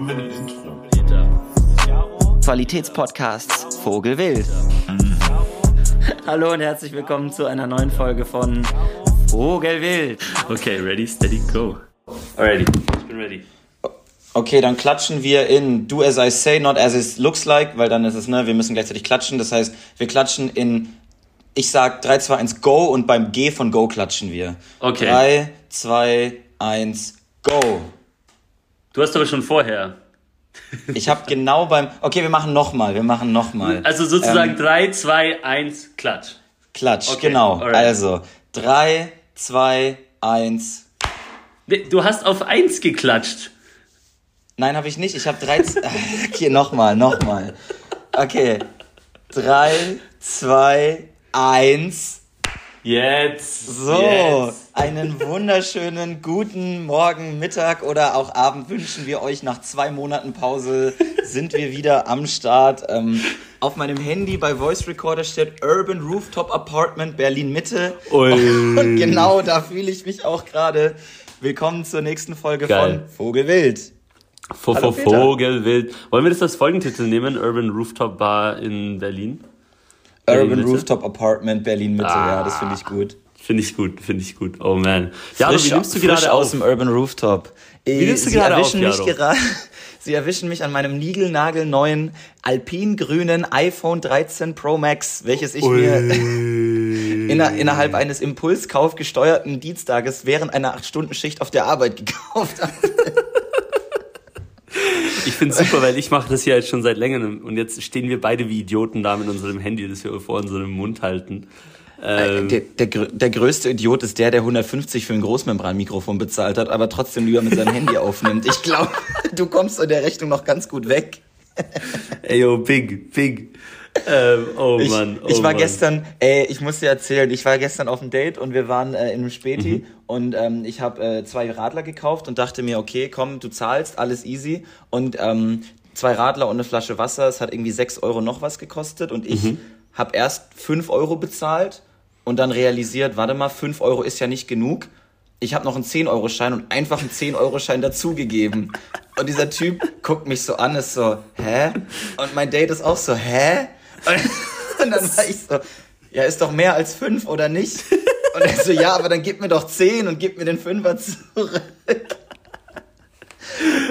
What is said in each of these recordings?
haben wir ein Intro. Qualitätspodcasts Vogelwild. Hallo und herzlich willkommen zu einer neuen Folge von Vogelwild. Okay, ready, steady, go. Alrighty, ich bin ready. Okay, dann klatschen wir in Do as I say, not as it looks like, weil dann ist es, ne, wir müssen gleichzeitig klatschen. Das heißt, wir klatschen in, ich sag 3, 2, 1, go und beim G von go klatschen wir. Okay. 3, 2, 1, go. Du hast aber schon vorher. Ich habe genau beim, okay, wir machen nochmal, wir machen nochmal. Also sozusagen 3, 2, 1, klatsch. Klatsch, okay, genau. alright. Also, 3, 2, 1, Nee, Du hast auf 1 geklatscht. Nein, habe ich nicht. Ich habe drei. Okay, nochmal, nochmal. Okay. Drei, zwei, eins. Jetzt. So, Jetzt. Einen wunderschönen guten Morgen, Mittag oder auch Abend wünschen wir euch. Nach zwei Monaten Pause sind wir wieder am Start. Ähm, auf meinem Handy bei Voice Recorder steht Urban Rooftop Apartment Berlin Mitte. Ui. Und genau da fühle ich mich auch gerade. Willkommen zur nächsten Folge Geil. von Vogelwild. Vo- Hallo. Vogelwild. Wollen wir das als Folgentitel nehmen? Urban Rooftop Bar in Berlin? Berlin Urban Mitte? Rooftop Apartment Berlin Mitte, ja, das finde ich gut. Finde ich gut, finde ich gut. Oh man. Jaro, Frisch- wie nimmst du gerade aus dem Urban Rooftop? Wie nimmst du Sie gerade erwischen auf, mich gerade. Sie erwischen mich an meinem niegelnagelneuen alpingrünen iPhone 13 Pro Max, welches ich mir inner, innerhalb eines Impulskauf gesteuerten Dienstages während einer 8-Stunden-Schicht auf der Arbeit gekauft habe. Ich finde super, weil ich mache das hier jetzt schon seit längerem und jetzt stehen wir beide wie Idioten da mit unserem Handy, das wir vor unserem Mund halten. Ähm, Der, der, grö- der größte Idiot ist der, der 150 für ein Großmembranmikrofon bezahlt hat, aber trotzdem lieber mit seinem Handy aufnimmt. Ich glaube, du kommst in der Rechnung noch ganz gut weg. ey, yo, big, big. Ähm, oh Ich, Mann, oh ich war Mann. gestern, ey, ich muss dir erzählen, ich war gestern auf einem Date und wir waren äh, in einem Späti Mhm. und ähm, ich habe äh, zwei Radler gekauft und dachte mir, okay, komm, du zahlst, alles easy und ähm, zwei Radler und eine Flasche Wasser, es hat irgendwie sechs Euro noch was gekostet und ich Mhm. habe erst fünf Euro bezahlt und dann realisiert, warte mal, fünf Euro ist ja nicht genug. Ich habe noch einen 10-Euro-Schein und einfach einen 10-Euro-Schein dazugegeben. Und dieser Typ guckt mich so an, ist so, hä? Und mein Date ist auch so, hä? Und, und dann war ich so, ja, ist doch mehr als fünf, oder nicht? Und er so, ja, aber dann gib mir doch zehn und gib mir den Fünfer zurück.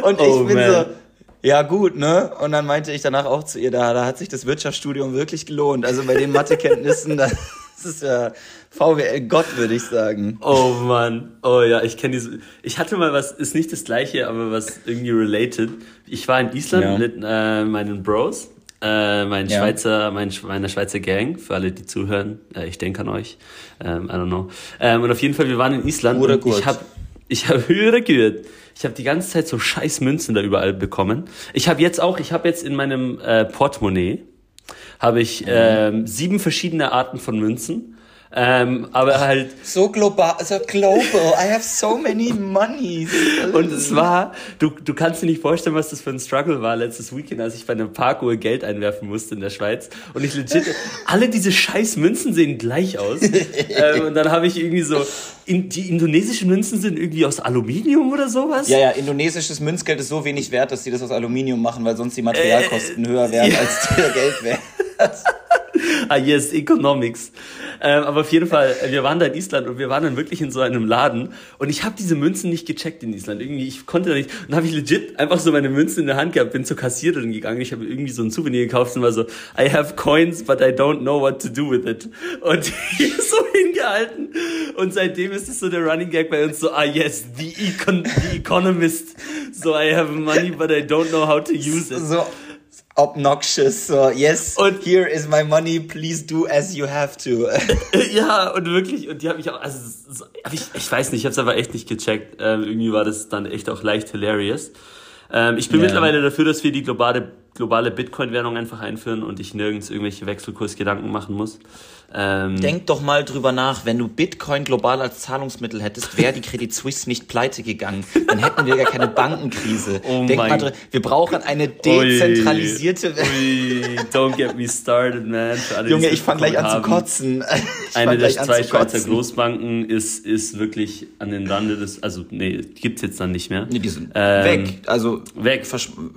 Und ich Oh, bin man. so, ja gut, ne? Und dann meinte ich danach auch zu ihr, da, da hat sich das Wirtschaftsstudium wirklich gelohnt. Also bei den Mathekenntnissen, das ist ja VWL Gott, würde ich sagen. Oh Mann, oh ja, ich kenne diese. Ich hatte mal was, ist nicht das gleiche, aber was irgendwie related. Ich war in Island Ja. mit äh, meinen Bros, äh, mein Ja. Schweizer, mein, meiner Schweizer Gang, für alle, die zuhören. Äh, ich denke an euch. Ähm, I don't know. Ähm, und auf jeden Fall, wir waren in Island und gut. ich habe ich habe höhere gehört. Ich habe die ganze Zeit so scheiß Münzen da überall bekommen. Ich habe jetzt auch, ich habe jetzt in meinem äh, Portemonnaie habe ich ähm, sieben verschiedene Arten von Münzen. Ähm, aber halt So global, so global. I have so many monies. Und es war, du, du kannst dir nicht vorstellen, was das für ein Struggle war letztes Weekend, als ich bei einem Parkuhr Geld einwerfen musste in der Schweiz. Und ich legit, alle diese scheiß Münzen sehen gleich aus. ähm, und dann habe ich irgendwie so, in, die indonesischen Münzen sind irgendwie aus Aluminium oder sowas. Ja, ja, indonesisches Münzgeld ist so wenig wert, dass die das aus Aluminium machen, weil sonst die Materialkosten höher wären Äh, ja. als der Geldwert. Ah, yes, Economics. Ähm, aber auf jeden Fall, äh, wir waren da in Island und wir waren dann wirklich in so einem Laden und ich habe diese Münzen nicht gecheckt in Island. Irgendwie, ich konnte da nicht. Und habe ich legit einfach so meine Münzen in der Hand gehabt, bin zur Kassiererin gegangen. Ich habe irgendwie so ein Souvenir gekauft und war so, I have coins, but I don't know what to do with it. Und ist so hingehalten. Und seitdem ist es so der Running Gag bei uns so, ah yes, the, econ the economist. So, I have money, but I don't know how to use it. So obnoxious, so yes, Und- here is my money, please do as you have to. Ja, und wirklich, und die habe ich auch, also, ich, ich weiß nicht, ich habe es aber echt nicht gecheckt. Ähm, irgendwie war das dann echt auch leicht hilarious. Ähm, ich bin Ja. mittlerweile dafür, dass wir die globale globale Bitcoin-Währung einfach einführen und ich nirgends irgendwelche Wechselkursgedanken machen muss. Ähm, Denk doch mal drüber nach, wenn du Bitcoin global als Zahlungsmittel hättest, wäre die Credit Suisse nicht pleite gegangen. Dann hätten wir gar keine Bankenkrise. Oh Denk mal drüber, wir brauchen eine dezentralisierte Ui, don't get me started, man. Junge, es ich fange gleich an zu haben. kotzen. Ich Eine der zwei zu Schweizer. Großbanken ist, ist wirklich an den Rande des, also nee, gibt's jetzt dann nicht mehr. Nee, die sind Ähm, weg. Also weg.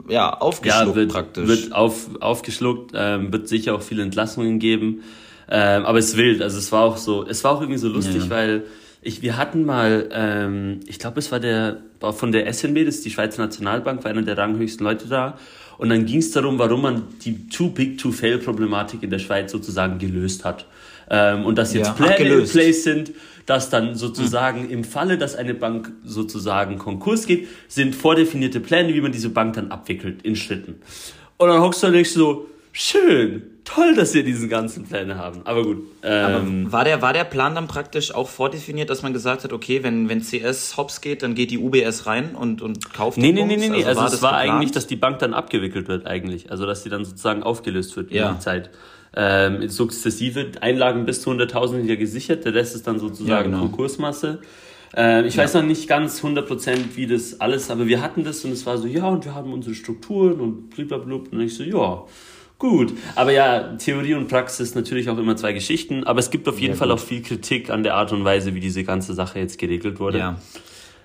ja, aufgeschluckt ja, praktisch. wird auf, aufgeschluckt, ähm, wird sicher auch viele Entlassungen geben. Ähm, aber es ist wild, also es war auch so, es war auch irgendwie so lustig, Ja. weil ich, wir hatten mal, ähm, ich glaube, es war der war von der SNB, das ist die Schweizer Nationalbank, war einer der ranghöchsten Leute da. Und dann ging es darum, warum man die Too Big to Fail Problematik in der Schweiz sozusagen gelöst hat. Ähm, und dass jetzt Ja, Pläne in place sind, dass dann sozusagen im Falle, dass eine Bank sozusagen Konkurs geht, sind vordefinierte Pläne, wie man diese Bank dann abwickelt in Schritten. Und dann hockst du und denkst so, schön, toll, dass wir diesen ganzen Pläne haben. Aber gut. Ähm, War der, war der Plan dann praktisch auch vordefiniert, dass man gesagt hat, okay, wenn, wenn CS hops geht, dann geht die UBS rein und, und kauft Nee, die nee, nee, nee, nee. Also, war es war geplant? eigentlich, dass die Bank dann abgewickelt wird eigentlich. Also dass die dann sozusagen aufgelöst wird Ja. über die Zeit. Ähm, sukzessive Einlagen bis zu 100.000 sind ja gesichert, der Rest ist dann sozusagen Ja, genau. Konkursmasse. Ähm, ich weiß noch nicht ganz 100% wie das alles, aber wir hatten das und es war so, ja, und wir haben unsere Strukturen und blablabla. Und ich so, ja, gut. Aber ja, Theorie und Praxis natürlich auch immer zwei Geschichten, aber es gibt auf jeden Ja, Fall gut. auch viel Kritik an der Art und Weise, wie diese ganze Sache jetzt geregelt wurde. Ja.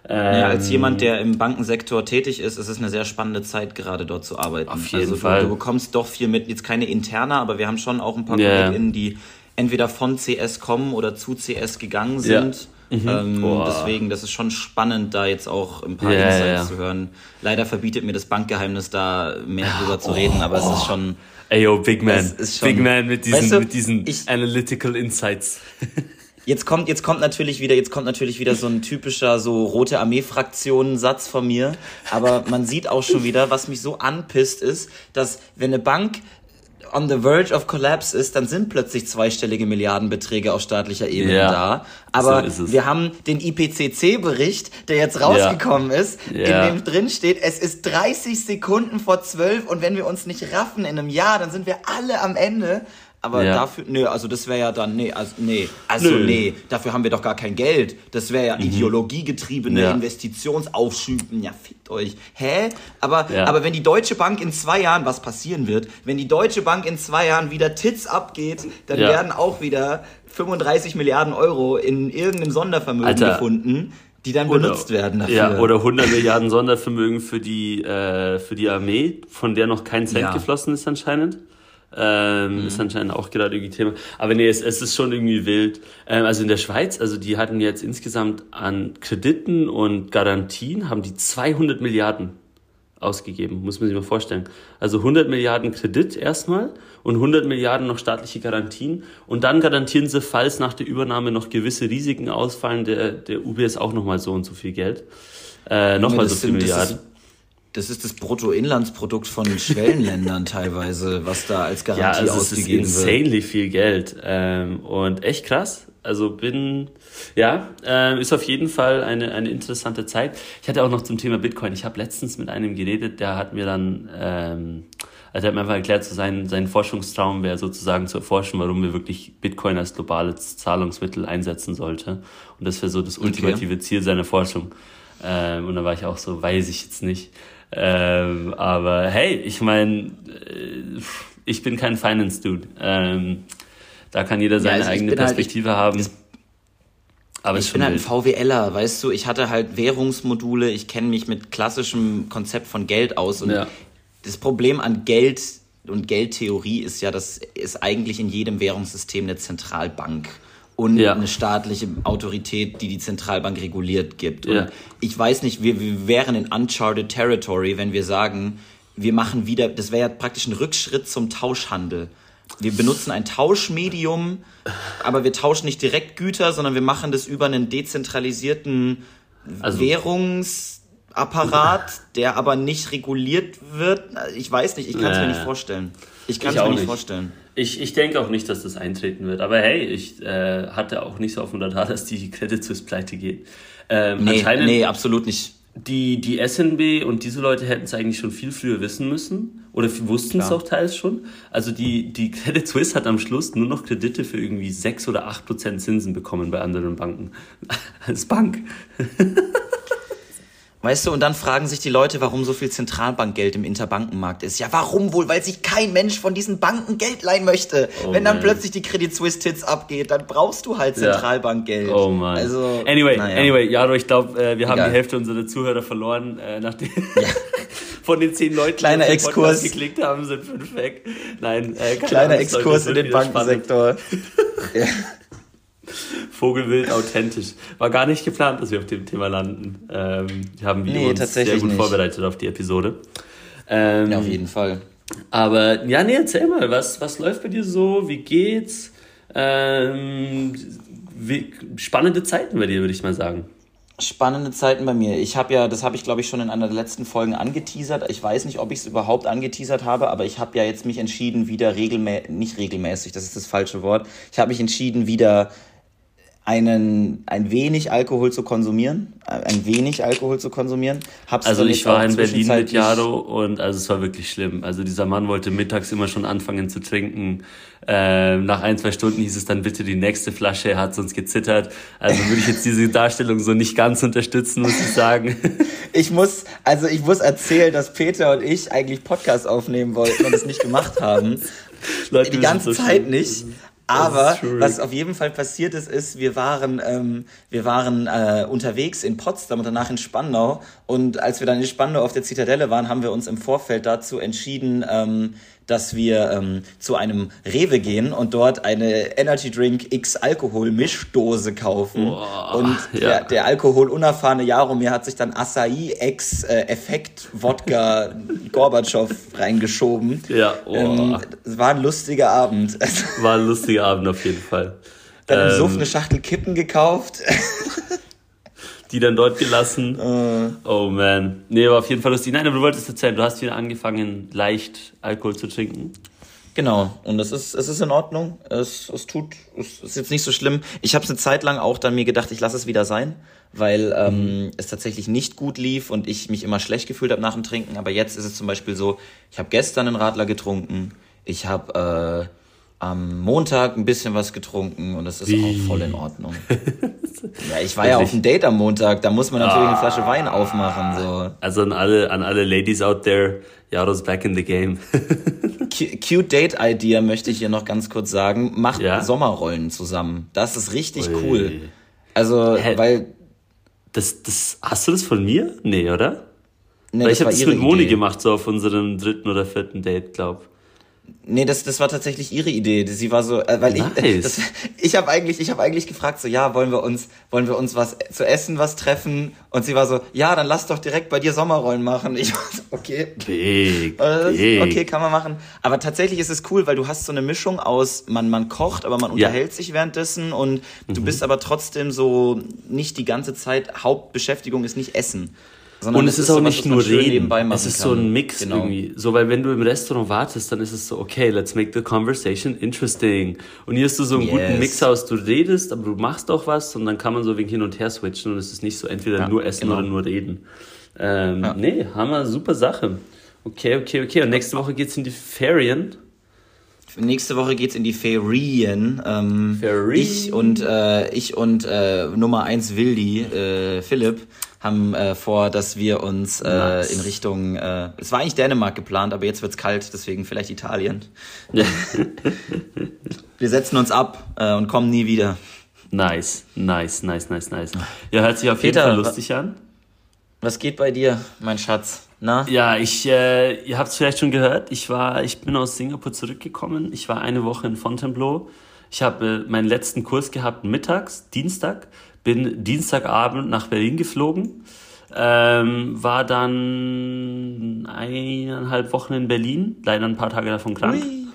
Ähm, Ja, als jemand, der im Bankensektor tätig ist, ist es eine sehr spannende Zeit, gerade dort zu arbeiten. Auf jeden also Fall. Du, du bekommst doch viel mit, jetzt keine interne, aber wir haben schon auch ein paar ja. KollegInnen, die entweder von CS kommen oder zu CS gegangen Ja. sind. Ähm, deswegen, das ist schon spannend, da jetzt auch ein paar Ja, Insights ja. zu hören. Leider verbietet mir das Bankgeheimnis da mehr drüber zu reden, aber es ist schon. Ey, yo, Big Man. Schon- Big Man mit diesen, Weißt du, mit diesen ich- Analytical Insights. Jetzt kommt, jetzt kommt natürlich wieder, jetzt kommt natürlich wieder so ein typischer so rote Armee-Fraktionen-Satz von mir. Aber man sieht auch schon wieder, was mich so anpisst, ist, dass wenn eine Bank on the verge of collapse ist, dann sind plötzlich zweistellige Milliardenbeträge auf staatlicher Ebene Ja, da. Aber so wir haben den IPCC-Bericht, der jetzt rausgekommen ist, Ja. in dem drin steht, es ist 30 Sekunden vor 12 und wenn wir uns nicht raffen in einem Jahr, dann sind wir alle am Ende. Aber Ja. dafür, nö, also das wäre ja dann, nee, also nee, also Nö. Mhm. nee, dafür haben wir doch gar kein Geld. Das wäre ja ideologiegetriebene Ja. Investitionsaufschüben. Ja, fickt euch. Hä? Aber, Ja. aber wenn die Deutsche Bank in zwei Jahren, was passieren wird, wenn die Deutsche Bank in zwei Jahren wieder Tits abgeht, dann werden auch wieder 35 Milliarden Euro in irgendeinem Sondervermögen Alter. gefunden, die dann benutzt werden dafür. Ja, oder 100 Milliarden Sondervermögen für die, äh, für die Armee, von der noch kein Cent Ja. geflossen ist anscheinend. Ähm, Ist anscheinend auch gerade irgendwie Thema. Aber nee, es, es ist schon irgendwie wild. Ähm, also in der Schweiz, also die hatten jetzt insgesamt an Krediten und Garantien, haben die 200 Milliarden ausgegeben, muss man sich mal vorstellen. Also 100 Milliarden Kredit erstmal und 100 Milliarden noch staatliche Garantien und dann garantieren sie, falls nach der Übernahme noch gewisse Risiken ausfallen, der, der UBS auch nochmal so und so viel Geld. Äh, nochmal das so viel das Milliarden. ist- Das ist das Bruttoinlandsprodukt von Schwellenländern teilweise, was da als Ja, Garantie also es ist ausgegeben wird. insanely viel Geld ähm, und echt krass. Also bin, ja, ähm, ist auf jeden Fall eine, eine interessante Zeit. Ich hatte auch noch zum Thema Bitcoin. Ich habe letztens mit einem geredet, der hat mir dann, ähm, also er hat mir einfach erklärt, so sein, sein Forschungstraum wäre sozusagen zu erforschen, warum wir wirklich Bitcoin als globales Zahlungsmittel einsetzen sollte. Und das wäre so das ultimative Ziel seiner Forschung. Ähm, und da war ich auch so, weiß ich jetzt nicht. Ähm, aber hey, ich meine, äh, ich bin kein Finance-Dude. Ähm, da kann jeder seine also ich eigene halt- Perspektive haben. Aber Ich bin halt ein. VWLer, weißt du, ich hatte halt Währungsmodule, ich kenne mich mit klassischem Konzept von Geld aus und Ja. das Problem an Geld und Geldtheorie ist ja, dass es eigentlich in jedem Währungssystem eine Zentralbank und Ja. eine staatliche Autorität, die die Zentralbank reguliert gibt. Und Ja. ich weiß nicht, wir, wir wären in uncharted territory, wenn wir sagen, wir machen wieder, das wäre ja praktisch ein Rückschritt zum Tauschhandel. Wir benutzen ein Tauschmedium, aber wir tauschen nicht direkt Güter, sondern wir machen das über einen dezentralisierten Also- Währungsapparat, der aber nicht reguliert wird. Ich weiß nicht, ich kann es mir nicht vorstellen. Ich kann es mir nicht. vorstellen. Ich, ich denke auch nicht, dass das eintreten wird. Aber hey, ich äh, hatte auch nicht so auf dem Radar, dass die Credit Suisse pleite geht. Ähm, Nee, nee, absolut nicht. die, die SNB und diese Leute hätten es eigentlich schon viel früher wissen müssen. Oder wussten es auch teils schon. Also die, die Credit Suisse hat am Schluss nur noch Kredite für irgendwie 6 oder 8 Prozent Zinsen bekommen bei anderen Banken. Als Bank. Weißt du, und dann fragen sich die Leute, warum so viel Zentralbankgeld im Interbankenmarkt ist. Ja, warum wohl? Weil sich kein Mensch von diesen Banken Geld leihen möchte. Oh Wenn dann man. plötzlich die Credit Suisse Tits abgeht, dann brauchst du halt Zentralbankgeld. Ja. Oh man. Also, anyway, naja. anyway, Jaro, ich glaube, äh, wir haben Egal. die Hälfte unserer Zuhörer verloren, äh, nachdem ja. von den zehn Leuten, Kleiner die Exkurs. geklickt haben, sind fünf weg. Nein, äh, Kleiner Exkurs in den Bankensektor. Vogelwild authentisch. War gar nicht geplant, dass wir auf dem Thema landen. Ähm, wir haben nee, uns sehr gut nicht. vorbereitet auf die Episode. Ähm, ja, auf jeden Fall. Aber ja, nee, erzähl mal, was, was läuft bei dir so? Wie geht's? Ähm, wie, spannende Zeiten bei dir, würde ich mal sagen. Spannende Zeiten bei mir. Ich habe ja, das habe ich glaube ich schon in einer der letzten Folgen angeteasert. Ich weiß nicht, ob ich es überhaupt angeteasert habe, aber ich habe ja jetzt mich entschieden, wieder regelmäßig, nicht regelmäßig, das ist das falsche Wort. Ich habe mich entschieden, wieder einen, ein wenig Alkohol zu konsumieren, ein wenig Alkohol zu konsumieren. Hab's also ich war in Berlin mit Jaro und also es war wirklich schlimm. Also dieser Mann wollte mittags immer schon anfangen zu trinken. Ähm, nach ein, zwei Stunden hieß es dann bitte die nächste Flasche, er hat sonst gezittert. Also würde ich jetzt diese Darstellung so nicht ganz unterstützen, muss ich sagen. Ich muss, also ich muss erzählen, dass Peter und ich eigentlich Podcast aufnehmen wollten und es nicht gemacht haben. Leute, die ganze Zeit schlimm. nicht. Aber was auf jeden Fall passiert ist, ist, wir waren, ähm, wir waren äh, unterwegs in Potsdam und danach in Spandau. Und als wir dann in Spandau auf der Zitadelle waren, haben wir uns im Vorfeld dazu entschieden, ähm, dass wir ähm, zu einem Rewe gehen und dort eine Energy Drink X Alkohol Mischdose kaufen. Boah, und ja. der, der alkoholunerfahrene Jaromir hat sich dann Acai X äh, Effekt Wodka Gorbatschow reingeschoben. Ja, oh. ähm, es war ein lustiger Abend. War ein lustiger Abend auf jeden Fall. Dann im ähm, Suff eine Schachtel Kippen gekauft. Die dann dort gelassen. Uh. Oh man. Nee, aber auf jeden Fall lustig. Nein, aber du wolltest erzählen, du hast wieder angefangen, leicht Alkohol zu trinken. Genau, und es ist, es ist in Ordnung. Es, es tut, es ist jetzt nicht so schlimm. Ich habe es eine Zeit lang auch dann mir gedacht, ich lasse es wieder sein, weil ähm, mhm. es tatsächlich nicht gut lief und ich mich immer schlecht gefühlt habe nach dem Trinken. Aber jetzt ist es zum Beispiel so, ich habe gestern einen Radler getrunken, ich habe äh, am Montag ein bisschen was getrunken und das ist Wie? auch voll in Ordnung. ja, ich war ja auf dem Date am Montag, da muss man natürlich ah, eine Flasche Wein aufmachen. So. Also an alle, an alle Ladies out there, Jaro's back in the game. Cute Date Idea möchte ich hier noch ganz kurz sagen. Macht ja? Sommerrollen zusammen. Das ist richtig Ui. cool. Also, Hä? weil. Das, das, hast du das von mir? Nee, oder? Nee, weil ich habe das mit Moni Idee. gemacht, so auf unserem dritten oder vierten Date, glaub. Nee, das, das war tatsächlich ihre Idee. Sie war so, äh, weil nice. ich, das, ich habe eigentlich, ich habe eigentlich gefragt so, ja, wollen wir uns, wollen wir uns was zu essen, was treffen? Und sie war so, ja, dann lass doch direkt bei dir Sommerrollen machen. Ich war so, okay, big, big. okay, kann man machen. Aber tatsächlich ist es cool, weil du hast so eine Mischung aus, man, man kocht, aber man unterhält ja. sich währenddessen und mhm. du bist aber trotzdem so nicht die ganze Zeit Hauptbeschäftigung ist nicht Essen. Sondern und es, ist, ist auch nicht nur reden, es ist kann. so ein Mix genau. irgendwie. So, weil wenn du im Restaurant wartest, dann ist es so, okay, let's make the conversation interesting. Und hier hast du so einen yes. guten Mix aus, du redest, aber du machst auch was und dann kann man so wegen hin und her switchen und es ist nicht so entweder ja, nur essen genau. oder nur reden. Ähm, ja. Nee, Hammer, super Sache. Okay, okay, okay. Und nächste Woche geht's in die Ferien. Nächste Woche geht's in die Ferien. Ähm, Ferien. Ich und äh, ich und äh, Nummer eins Wildi, äh, Philipp, haben äh, vor, dass wir uns äh, nice. in Richtung, äh, es war eigentlich Dänemark geplant, aber jetzt wird's kalt, deswegen vielleicht Italien. wir setzen uns ab äh, und kommen nie wieder. Nice, nice, nice, nice, nice. Ja, hört sich auf Peter, jeden Fall lustig an. Was geht bei dir, mein Schatz? Na? Ja, ich, äh, ihr habt es vielleicht schon gehört, ich war, ich bin aus Singapur zurückgekommen. Ich war eine Woche in Fontainebleau. Ich habe äh, meinen letzten Kurs gehabt mittags, Dienstag bin Dienstagabend nach Berlin geflogen, ähm, war dann eineinhalb Wochen in Berlin, leider ein paar Tage davon krank. Ui.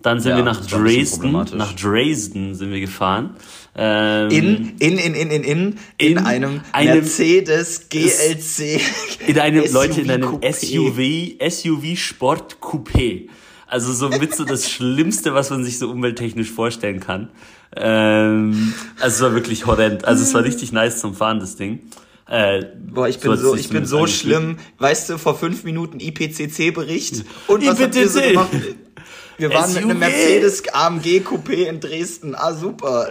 Dann sind ja, wir nach Dresden, nach Dresden sind wir gefahren. Ähm, in, in, in, in, in, in, in, einem, einem Mercedes GLC. In einem, SUV Leute, in einem SUV, SUV Sport Coupé. Also so mit so das Schlimmste, was man sich so umwelttechnisch vorstellen kann. Ähm, also es war wirklich horrend. Also es war richtig nice zum Fahren, das Ding. Äh, Boah, ich bin so, ich bin so schlimm. Weißt du, vor fünf Minuten IPCC-Bericht. Und was habt ihr so gemacht? Wir waren mit einem Mercedes AMG Coupé in Dresden. Ah, super.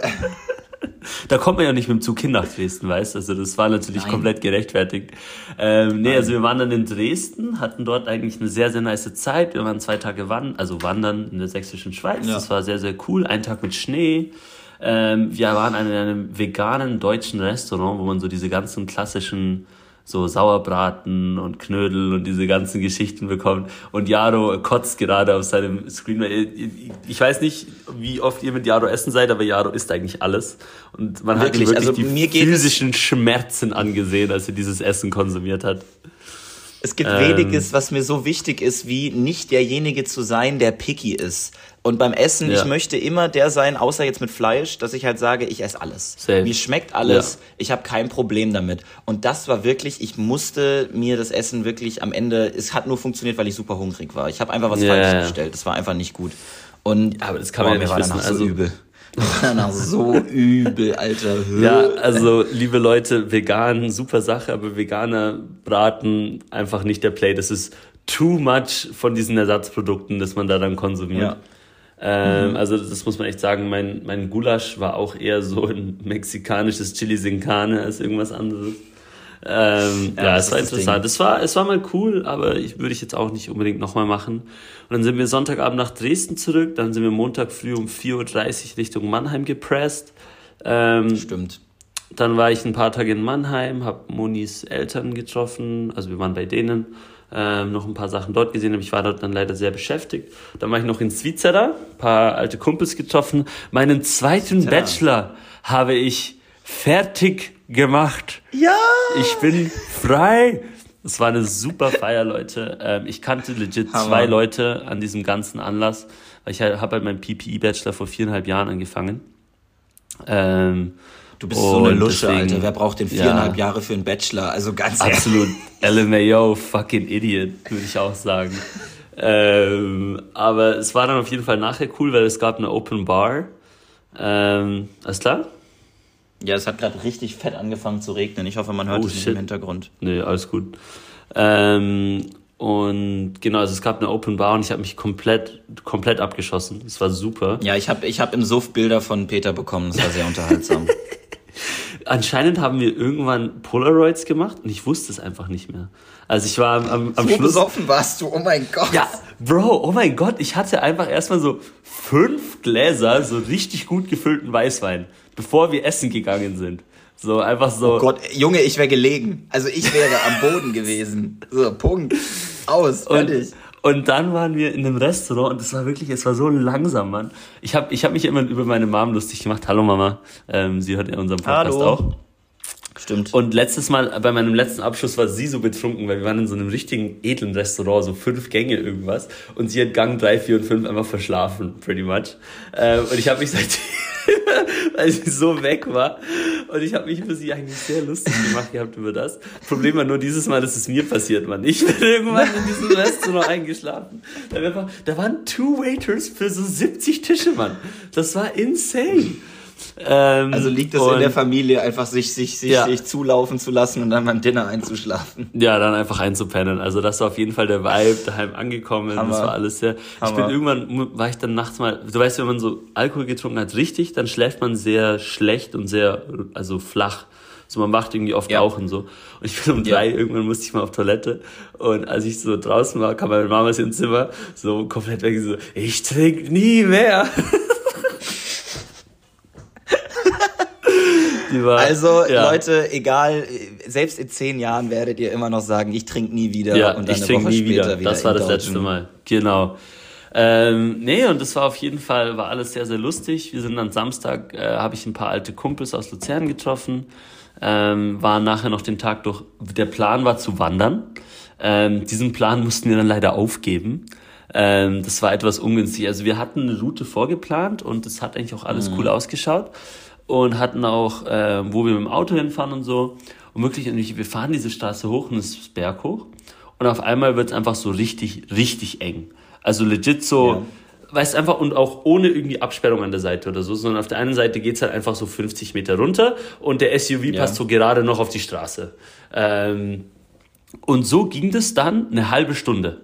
Da kommt man ja nicht mit dem Zug hin nach Dresden, weißt du? Also das war natürlich Nein. komplett gerechtfertigt. Ähm, nee, Nein. also wir waren dann in Dresden, hatten dort eigentlich eine sehr, sehr nice Zeit. Wir waren zwei Tage wandern, also wandern in der sächsischen Schweiz. Ja. Das war sehr, sehr cool. Ein Tag mit Schnee. Ähm, wir waren in einem veganen deutschen Restaurant, wo man so diese ganzen klassischen so Sauerbraten und Knödel und diese ganzen Geschichten bekommt. Und Jaro kotzt gerade auf seinem Screen. Ich weiß nicht, wie oft ihr mit Jaro essen seid, aber Jaro isst eigentlich alles. Und man wirklich? hat wirklich also die physischen Schmerzen angesehen, als er dieses Essen konsumiert hat. Es gibt ähm, weniges, was mir so wichtig ist, wie nicht derjenige zu sein, der picky ist. Und beim Essen, ja. ich möchte immer der sein, außer jetzt mit Fleisch, dass ich halt sage, ich esse alles. Safe. Mir schmeckt alles, ja. ich habe kein Problem damit. Und das war wirklich, ich musste mir das Essen wirklich am Ende, es hat nur funktioniert, weil ich super hungrig war. Ich habe einfach was ja, falsch gestellt, das war einfach nicht gut. Und aber das kann man boah, ja nicht wissen. So also, übel. Danach so übel, Alter. Ja, also liebe Leute, vegan, super Sache, aber veganer Braten einfach nicht der Play. Das ist too much von diesen Ersatzprodukten, dass man da dann konsumiert. Ja. Ähm, mhm. Also das muss man echt sagen, mein, mein Gulasch war auch eher so ein mexikanisches Chili sin Carne als irgendwas anderes. Ähm, ja, ja es war interessant. Es war, es war mal cool, aber ich würde ich jetzt auch nicht unbedingt nochmal machen. Und dann sind wir Sonntagabend nach Dresden zurück, dann sind wir Montag früh um 4.30 Uhr Richtung Mannheim gepresst. Ähm, Stimmt. Dann war ich ein paar Tage in Mannheim, habe Monis Eltern getroffen, also wir waren bei denen ähm, noch ein paar Sachen dort gesehen, aber ich war dort dann leider sehr beschäftigt. Dann war ich noch in Zwizera, paar alte Kumpels getroffen. Meinen zweiten. Bachelor habe ich fertig gemacht. Ja! Ich bin frei. Es war eine super Feier, Leute. Ähm, ich kannte legit Hammer. zwei Leute an diesem ganzen Anlass, weil ich habe halt meinen PPE-Bachelor vor viereinhalb Jahren angefangen. Ähm, Du bist so eine Lusche, deswegen, Alter. Wer braucht denn viereinhalb ja, Jahre für einen Bachelor? Also ganz Absolut. LMAO, fucking Idiot, würde ich auch sagen. ähm, aber es war dann auf jeden Fall nachher cool, weil es gab eine Open Bar. Ähm, alles klar? Ja, es hat gerade richtig fett angefangen zu regnen. Ich hoffe, man hört oh, es im Hintergrund. Nee, alles gut. Ähm, und genau, also es gab eine Open Bar und ich habe mich komplett, komplett abgeschossen. Es war super. Ja, ich habe ich hab im Suff Bilder von Peter bekommen. Das war sehr unterhaltsam. Anscheinend haben wir irgendwann Polaroids gemacht und ich wusste es einfach nicht mehr. Also ich war am, am so Schluss. besoffen warst du, oh mein Gott. Ja, Bro, oh mein Gott, ich hatte einfach erstmal so fünf Gläser, so richtig gut gefüllten Weißwein, bevor wir essen gegangen sind. So einfach so. Oh Gott, Junge, ich wäre gelegen. Also ich wäre am Boden gewesen. So, Punkt. Aus, fertig. Und, und dann waren wir in einem Restaurant und es war wirklich, es war so langsam, Mann. Ich habe ich hab mich immer über meine Mom lustig gemacht. Hallo Mama, ähm, sie hört ja unseren Podcast Hallo. auch. Stimmt. Und letztes Mal, bei meinem letzten Abschluss war sie so betrunken, weil wir waren in so einem richtigen edlen Restaurant, so fünf Gänge irgendwas. Und sie hat Gang drei, vier und fünf einfach verschlafen, pretty much. Ähm, und ich habe mich seitdem weil sie so weg war. Und ich habe mich für sie eigentlich sehr lustig gemacht gehabt über das. Problem war nur dieses Mal, dass es mir passiert, Mann. Ich bin irgendwann in diesem Restaurant eingeschlafen. Da, war, da waren two Waiters für so 70 Tische, Mann. Das war insane. Ähm, also liegt es in der Familie, einfach sich, sich, sich, ja. sich zulaufen zu lassen und dann beim Dinner einzuschlafen. Ja, dann einfach einzupennen. Also das war auf jeden Fall der Vibe, daheim angekommen. Hammer. Das war alles sehr. Hammer. Ich bin irgendwann, war ich dann nachts mal, du weißt, wenn man so Alkohol getrunken hat, richtig, dann schläft man sehr schlecht und sehr, also flach. So, man wacht irgendwie oft ja. auch und so. Und ich bin um drei, ja. irgendwann musste ich mal auf Toilette. Und als ich so draußen war, kam meine Mama ins Zimmer, so komplett weg, so, ich trink nie mehr. War, also ja. Leute, egal, selbst in zehn Jahren werdet ihr immer noch sagen, ich trinke nie wieder ja, und dann ich eine Woche nie später wieder. wieder. Das war das letzte Mal. Genau. Ähm, nee, und das war auf jeden Fall, war alles sehr, sehr lustig. Wir sind dann Samstag, äh, habe ich ein paar alte Kumpels aus Luzern getroffen, ähm, waren nachher noch den Tag durch, der Plan war zu wandern. Ähm, diesen Plan mussten wir dann leider aufgeben. Ähm, das war etwas ungünstig. Also wir hatten eine Route vorgeplant und es hat eigentlich auch alles mhm. cool ausgeschaut und hatten auch, äh, wo wir mit dem Auto hinfahren und so. Und wirklich, wir fahren diese Straße hoch und es ist Berg hoch. Und auf einmal wird es einfach so richtig, richtig eng. Also legit so, ja. weißt einfach, und auch ohne irgendwie Absperrung an der Seite oder so, sondern auf der einen Seite geht's halt einfach so 50 Meter runter und der SUV Ja. passt so gerade noch auf die Straße. Ähm, und so ging das dann eine halbe Stunde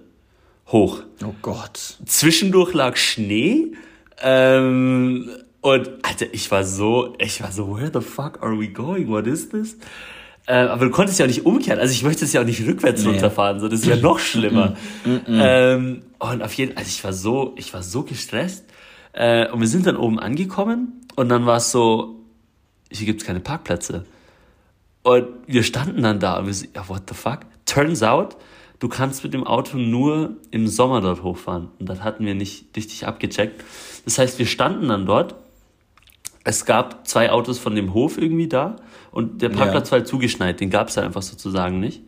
hoch. Oh Gott. Zwischendurch lag Schnee. Ähm, und Alter, ich war so, ich war so, where the fuck are we going? What is this? Äh, aber du konntest ja auch nicht umkehren. Also ich möchte es ja auch nicht rückwärts Nee. runterfahren, so das ist ja noch schlimmer. ähm, und auf jeden, also ich war so, ich war so gestresst. Äh, und wir sind dann oben angekommen und dann war es so, hier gibt's keine Parkplätze. Und wir standen dann da und wir so, ja, what the fuck? Turns out, du kannst mit dem Auto nur im Sommer dort hochfahren. Und das hatten wir nicht richtig abgecheckt. Das heißt, wir standen dann dort. Es gab zwei Autos von dem Hof irgendwie da und der Parkplatz Ja. war halt zugeschneit. Den gab es halt einfach sozusagen nicht.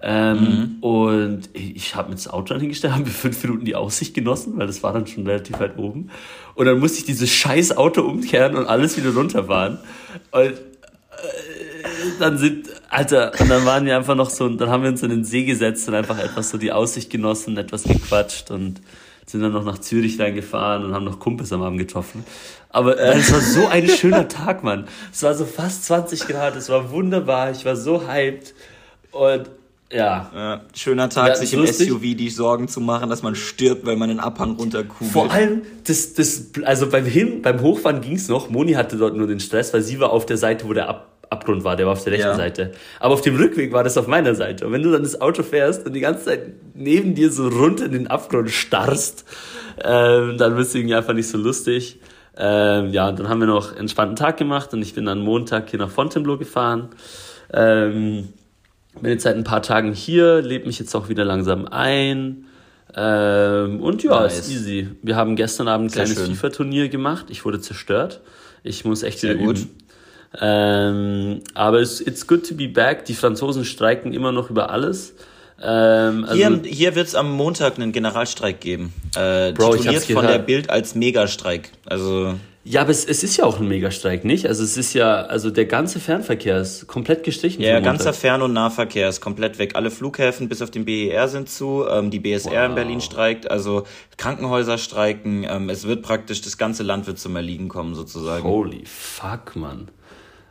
Ähm, Und ich habe mir das Auto dann hingestellt, haben wir fünf Minuten die Aussicht genossen, weil das war dann schon relativ weit oben. Und dann musste ich dieses scheiß Auto umkehren und alles wieder runterfahren. Und dann sind, Alter, und dann waren wir einfach noch so, dann haben wir uns in den See gesetzt und einfach etwas so die Aussicht genossen, etwas gequatscht und sind dann noch nach Zürich reingefahren und haben noch Kumpels am Abend getroffen. Aber es war so ein schöner Tag, Mann. Es war so fast 20 Grad, es war wunderbar, ich war so hyped und ja. Ja, schöner Tag, Ja, sich im lustig. SUV die Sorgen zu machen, dass man stirbt, weil man den Abhang runterkugelt. Vor allem, das, das, also beim Hin, beim Hochfahren ging's noch. Moni hatte dort nur den Stress, weil sie war auf der Seite, wo der Ab Abgrund war, der war auf der rechten Ja. Seite. Aber auf dem Rückweg war das auf meiner Seite. Und wenn du dann das Auto fährst und die ganze Zeit neben dir so runter in den Abgrund starrst, ähm, dann wirst du irgendwie einfach nicht so lustig. Ähm, ja, und dann haben wir noch einen entspannten Tag gemacht und ich bin dann Montag hier nach Fontainebleau gefahren. Ähm, bin jetzt seit ein paar Tagen hier, lebe mich jetzt auch wieder langsam ein. Ähm, und ja, Nice. ist easy. Wir haben gestern Abend ein kleines. FIFA-Turnier gemacht. Ich wurde zerstört. Ich muss echt Sehr wieder gut. Ähm, aber it's, it's good to be back. Die Franzosen streiken immer noch über alles. Ähm, also, Hier, hier wird es am Montag einen Generalstreik geben. Äh, Bro, tituliert von der Bild als Megastreik. Also, ja, aber es, es ist ja auch ein Megastreik, nicht? Also es ist ja, also der ganze Fernverkehr ist komplett gestrichen. ja, ganzer. Fern- und Nahverkehr ist komplett weg. Alle Flughäfen bis auf den BER sind zu. Ähm, die BSR in Wow. Berlin streikt. Also Krankenhäuser streiken. Ähm, es wird praktisch, das ganze Land wird zum Erliegen kommen, sozusagen. Holy fuck, Mann.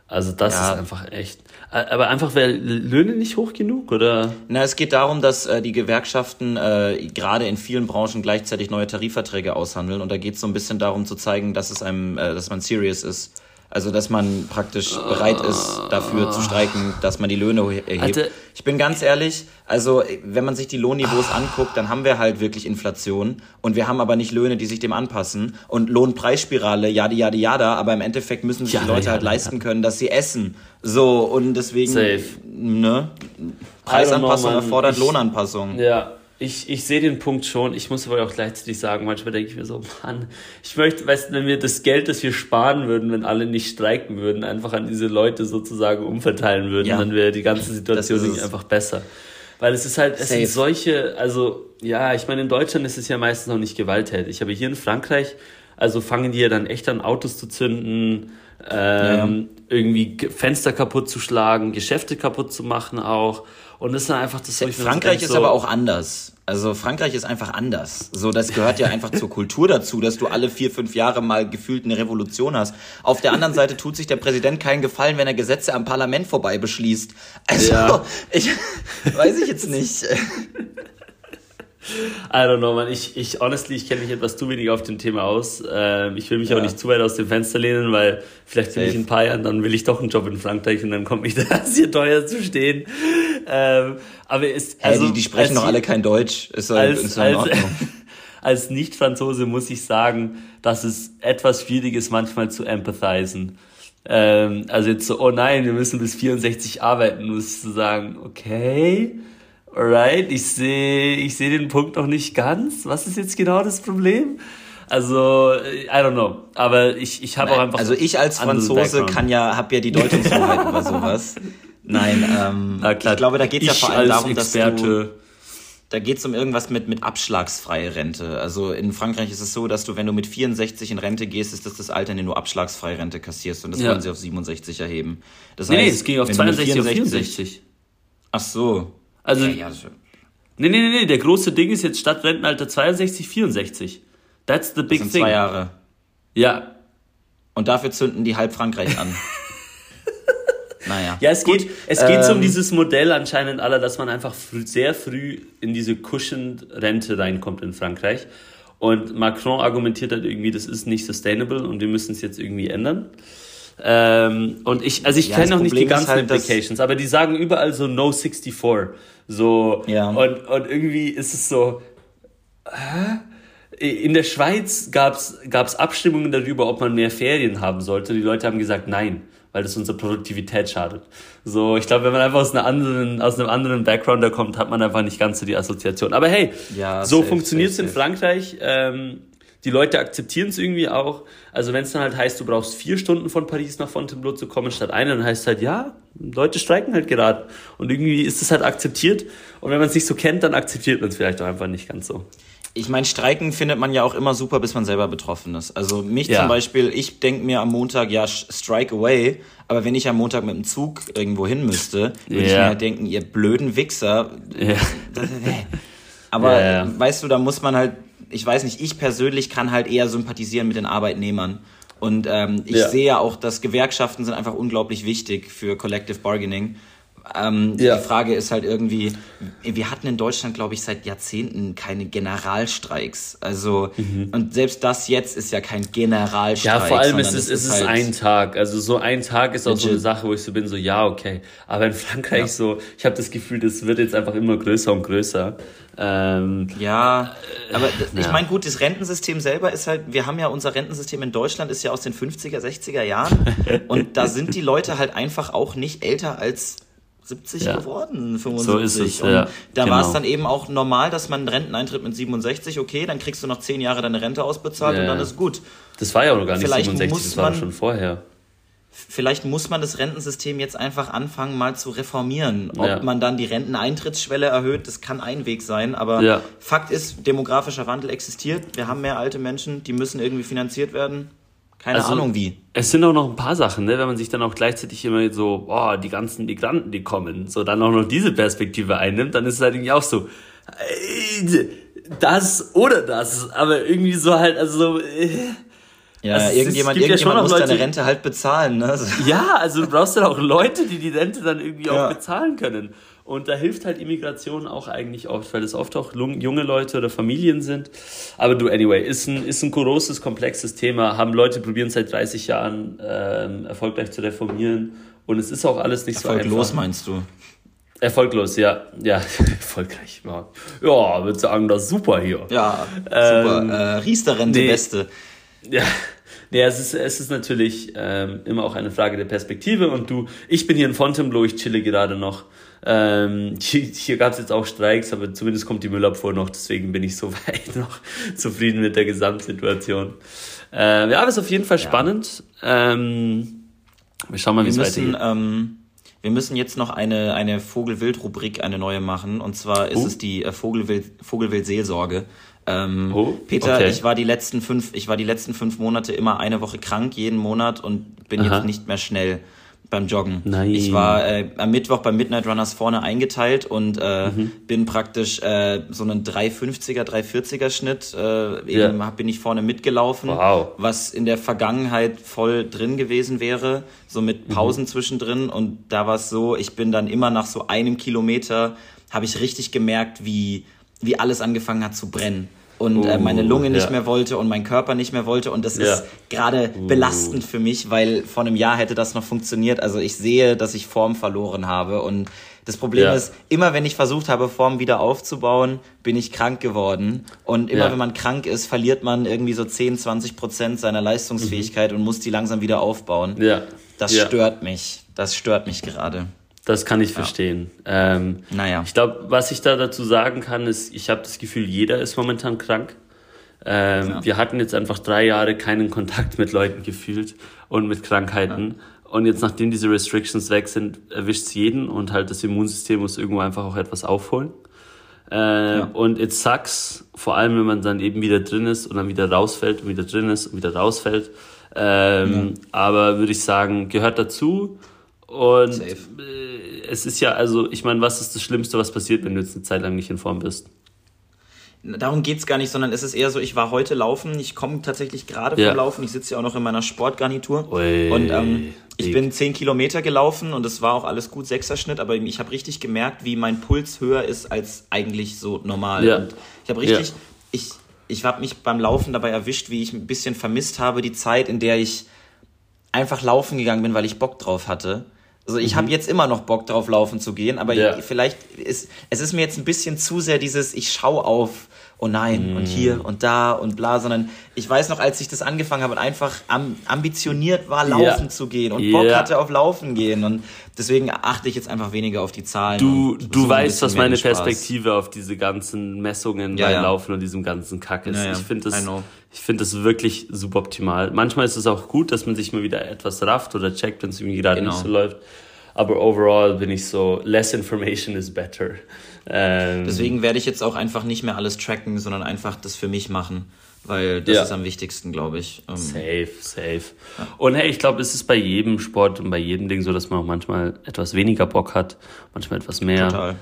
Also das Ja. ist einfach echt. Aber einfach, weil Löhne nicht hoch genug, oder? Na, es geht darum, dass äh, die Gewerkschaften äh, gerade in vielen Branchen gleichzeitig neue Tarifverträge aushandeln und da geht es so ein bisschen darum zu zeigen, dass es einem, äh, dass man serious ist. Also, dass man praktisch bereit ist, dafür zu streiken, dass man die Löhne he- erhebt. Alter. Ich bin ganz ehrlich, also wenn man sich die Lohnniveaus anguckt, dann haben wir halt wirklich Inflation und wir haben aber nicht Löhne, die sich dem anpassen und Lohnpreisspirale, jada, jada, jada, aber im Endeffekt müssen sich die Jada, Leute halt jada, leisten können, dass sie essen. So, und deswegen, Safe. ne, Preisanpassung know, erfordert Ich- Lohnanpassung. Ja, ich, ich sehe den Punkt schon. Ich muss aber auch gleichzeitig sagen, manchmal denke ich mir so, Mann, ich möchte, weißt du, wenn wir das Geld, das wir sparen würden, wenn alle nicht streiken würden, einfach an diese Leute sozusagen umverteilen würden, Ja. dann wäre die ganze Situation einfach besser. Weil es ist halt, es Safe. sind solche, also, ja, ich meine, in Deutschland ist es ja meistens noch nicht gewalttätig, aber hier in Frankreich, also fangen die ja dann echt an, Autos zu zünden, ähm, irgendwie Ge- Fenster kaputt zu schlagen, Geschäfte kaputt zu machen auch. Und das ist dann einfach das, so Frankreich ist so, aber auch anders. Also Frankreich ist einfach anders. So, das gehört ja einfach zur Kultur dazu, dass du alle vier, fünf Jahre mal gefühlt eine Revolution hast. Auf der anderen Seite tut sich der Präsident keinen Gefallen, wenn er Gesetze am Parlament vorbei beschließt. Also, Ja. ich weiß ich jetzt nicht. I don't know, man. Ich, ich honestly, ich kenne mich etwas zu wenig auf dem Thema aus. Ähm, ich will mich auch Ja. nicht zu weit aus dem Fenster lehnen, weil vielleicht bin ich in ein paar Jahren, dann will ich doch einen Job in Frankreich und dann kommt mich das hier teuer zu stehen. Ähm, aber es, Also, also, die, die sprechen doch alle kein Deutsch. Ist, als, ist in als, Ordnung. als Nicht-Franzose muss ich sagen, dass es etwas schwierig ist, manchmal zu empathisen. Ähm, also jetzt so, oh nein, wir müssen bis 64 arbeiten, muss du sagen, okay, alright, ich sehe ich sehe den Punkt noch nicht ganz. Was ist jetzt genau das Problem? Also, I don't know. Aber ich, ich habe auch einfach. Also ich als Franzose kann ja, hab ja die Deutungshoheit über sowas. Nein, ähm, Na klar, ich glaube, da geht es ja vor allem darum, dass du, Experte, Da geht es um irgendwas mit, mit abschlagsfreie Rente. Also in Frankreich ist es so, dass du, wenn du mit 64 in Rente gehst, ist das das Alter, in dem du abschlagsfreie Rente kassierst. Und das Ja. wollen sie auf 67 erheben. Das Nee, nee, heißt, es ging auf wenn du mit 62 auf 64. Ach so. Also, Ja, ja, nee, nee, nee, nee, der große Ding ist jetzt statt Rentenalter 62, 64. That's the big das sind thing. zwei Jahre. Ja. Und dafür zünden die halb Frankreich an. naja. Ja, es Gut, geht, es geht so um ähm, dieses Modell anscheinend aller, dass man einfach früh, sehr früh in diese Cushioned-Rente reinkommt in Frankreich. Und Macron argumentiert halt irgendwie, das ist nicht sustainable und wir müssen es jetzt irgendwie ändern. Ähm, und ich, also ich Ja, kenne noch nicht die Problem ganzen halt, Implications, aber die sagen überall so No 64. So, Ja. und, und irgendwie ist es so, in der Schweiz gab es Abstimmungen darüber, ob man mehr Ferien haben sollte. Die Leute haben gesagt, nein, weil das unserer Produktivität schadet. So, ich glaube, wenn man einfach aus, einer anderen, aus einem anderen Background da kommt, hat man einfach nicht ganz so die Assoziation. Aber hey, Ja, so funktioniert es in. Frankreich. Ähm, die Leute akzeptieren es irgendwie auch. Also wenn es dann halt heißt, du brauchst vier Stunden von Paris nach Fontainebleau zu kommen statt eine, dann heißt es halt, ja, Leute streiken halt gerade. Und irgendwie ist es halt akzeptiert. Und wenn man es nicht so kennt, dann akzeptiert man es vielleicht auch einfach nicht ganz so. Ich meine, Streiken findet man ja auch immer super, bis man selber betroffen ist. Also mich Ja. zum Beispiel, ich denke mir am Montag, ja, strike away. Aber wenn ich am Montag mit dem Zug irgendwo hin müsste, würde ich Ja. mir halt denken, ihr blöden Wichser. Ja. Das, nee. Aber weißt du, da muss man halt, ich weiß nicht, ich persönlich kann halt eher sympathisieren mit den Arbeitnehmern. Und ähm, ich Ja. sehe ja auch, dass Gewerkschaften sind einfach unglaublich wichtig für Collective Bargaining. Ähm, Ja. Die Frage ist halt irgendwie, wir hatten in Deutschland, glaube ich, seit Jahrzehnten keine Generalstreiks. Also, und selbst das jetzt ist ja kein Generalstreik. Mhm. Ja, vor allem ist es, es ist halt- ein Tag. Also so ein Tag ist auch so eine. Sache, wo ich so bin, so ja, okay. Aber in Frankreich so, ich habe das Gefühl, das wird jetzt einfach immer größer und größer. Ähm, Ja, aber ich ja. meine, gut, das Rentensystem selber ist halt, wir haben ja unser Rentensystem in Deutschland ist ja aus den 50er, 60er Jahren und da sind die Leute halt einfach auch nicht älter als 70 Ja. geworden, 75. So ist es, und ja, da genau. war es dann eben auch normal, dass man einen Renteneintritt mit 67, okay, dann kriegst du noch 10 Jahre deine Rente ausbezahlt Ja. und dann ist gut. das war ja auch noch gar nicht Vielleicht 67, muss das war man- schon vorher. Vielleicht muss man das Rentensystem jetzt einfach anfangen, mal zu reformieren. Ob Ja. man dann die Renteneintrittsschwelle erhöht, das kann ein Weg sein. Aber Ja. Fakt ist, demografischer Wandel existiert. Wir haben mehr alte Menschen, die müssen irgendwie finanziert werden. Keine Also, Ahnung wie. Es sind auch noch ein paar Sachen, ne? wenn man sich dann auch gleichzeitig immer so, boah, die ganzen Migranten, die kommen, so dann auch noch diese Perspektive einnimmt, dann ist es halt irgendwie auch so, äh, das oder das, aber irgendwie so halt, also so, äh, Ja, Also irgendjemand, ja irgendjemand schon muss noch deine Leute- Rente halt bezahlen. Ne? Ja, also du brauchst dann auch Leute, die die Rente dann irgendwie auch Ja. bezahlen können. Und da hilft halt Immigration auch eigentlich oft, weil es oft auch junge Leute oder Familien sind. Aber du, anyway, ist ein, ist ein großes, komplexes Thema. Haben Leute probieren seit 30 Jahren ähm, erfolgreich zu reformieren. Und es ist auch alles nicht so Erfolglos einfach. meinst du? Erfolglos, ja. Ja, erfolgreich. Ja, ja würde sagen, das ist super hier. Ja, Ähm, super. Äh, Riester-Rente, nee. beste. Ja, nee, es ist, es ist natürlich ähm, immer auch eine Frage der Perspektive und du, ich bin hier in Fontainebleau, ich chille gerade noch. Ähm, hier hier gab es jetzt auch Streiks, aber zumindest kommt die Müllabfuhr noch, deswegen bin ich soweit noch zufrieden mit der Gesamtsituation. Ähm, ja, aber es ist auf jeden Fall spannend. Ähm, wir schauen mal, wie es weitergeht. ähm, wir müssen jetzt noch eine, eine Vogelwild-Rubrik, eine neue machen. Und zwar ist Oh. es die äh, Vogelwild, Vogelwild-Seelsorge. Ähm, Oh, Peter, okay. ich war die letzten fünf, ich war die letzten fünf Monate immer eine Woche krank, jeden Monat und bin Aha. jetzt nicht mehr schnell beim Joggen. Nein. Ich war äh, am Mittwoch beim Midnight Runners vorne eingeteilt und äh, Mhm. bin praktisch äh, so einen 350er, 340er Schnitt, äh, eben Ja. hab, bin ich vorne mitgelaufen Wow. was in der Vergangenheit voll drin gewesen wäre, so mit Pausen zwischendrin. Und da war es so, ich bin dann immer nach so einem Kilometer, habe ich richtig gemerkt, wie, wie alles angefangen hat zu brennen. Und äh, Oh, meine Lunge nicht ja. mehr wollte und mein Körper nicht mehr wollte. Und das Ja. ist gerade belastend für mich, weil vor einem Jahr hätte das noch funktioniert. Also ich sehe, dass ich Form verloren habe. Und das Problem Ja. ist, immer wenn ich versucht habe, Form wieder aufzubauen, bin ich krank geworden. Und immer wenn man krank ist, verliert man irgendwie so 10, 20 Prozent seiner Leistungsfähigkeit und muss die langsam wieder aufbauen. Ja. Das stört mich. Das stört mich gerade. Das kann ich verstehen. Ähm, Naja. Ich glaube, was ich da dazu sagen kann, ist, ich habe das Gefühl, jeder ist momentan krank. Ähm, Ja. Wir hatten jetzt einfach drei Jahre keinen Kontakt mit Leuten gefühlt und mit Krankheiten. Und jetzt, nachdem diese Restrictions weg sind, erwischt es jeden und halt das Immunsystem muss irgendwo einfach auch etwas aufholen. Äh, Und it sucks, vor allem wenn man dann eben wieder drin ist und dann wieder rausfällt und wieder drin ist und wieder rausfällt. Ähm, Aber würde ich sagen, gehört dazu. Und Safe. äh, es ist ja, also, ich meine, was ist das Schlimmste, was passiert, wenn du jetzt eine Zeit lang nicht in Form bist? darum geht's gar nicht, sondern es ist eher so, ich war heute laufen, ich komme tatsächlich gerade Ja. vom Laufen, ich sitze ja auch noch in meiner Sportgarnitur Ui, und ähm, ich bin 10 Kilometer gelaufen und es war auch alles gut, Sechserschnitt, aber ich habe richtig gemerkt, wie mein Puls höher ist als eigentlich so normal. Ja. Und ich habe richtig, Ja. ich, ich habe mich beim Laufen dabei erwischt, wie ich ein bisschen vermisst habe, die Zeit, in der ich einfach laufen gegangen bin, weil ich Bock drauf hatte. Also ich habe jetzt immer noch Bock drauf, laufen zu gehen, aber Mhm. Ja. vielleicht ist es ist mir jetzt ein bisschen zu sehr dieses, ich schau auf, oh nein, Mhm. und hier und da und bla, sondern ich weiß noch, als ich das angefangen habe und einfach am, ambitioniert war, laufen Ja. zu gehen und Bock Ja. hatte auf Laufen gehen und deswegen achte ich jetzt einfach weniger auf die Zahlen. Du, du weißt, was meine. Perspektive auf diese ganzen Messungen Ja, beim ja. Laufen und diesem ganzen Kack ist. Ja. Ich finde das, ich finde das wirklich suboptimal. Manchmal ist es auch gut, dass man sich mal wieder etwas rafft oder checkt, wenn es irgendwie gerade Genau. nicht so läuft. Aber overall bin ich so, less information is better. Ähm, Deswegen werde ich jetzt auch einfach nicht mehr alles tracken, sondern einfach das für mich machen, weil das Ja. ist am wichtigsten, glaube ich. Ähm, Safe, safe. Und hey, ich glaube, es ist bei jedem Sport und bei jedem Ding so, dass man auch manchmal etwas weniger Bock hat, manchmal etwas mehr. Total.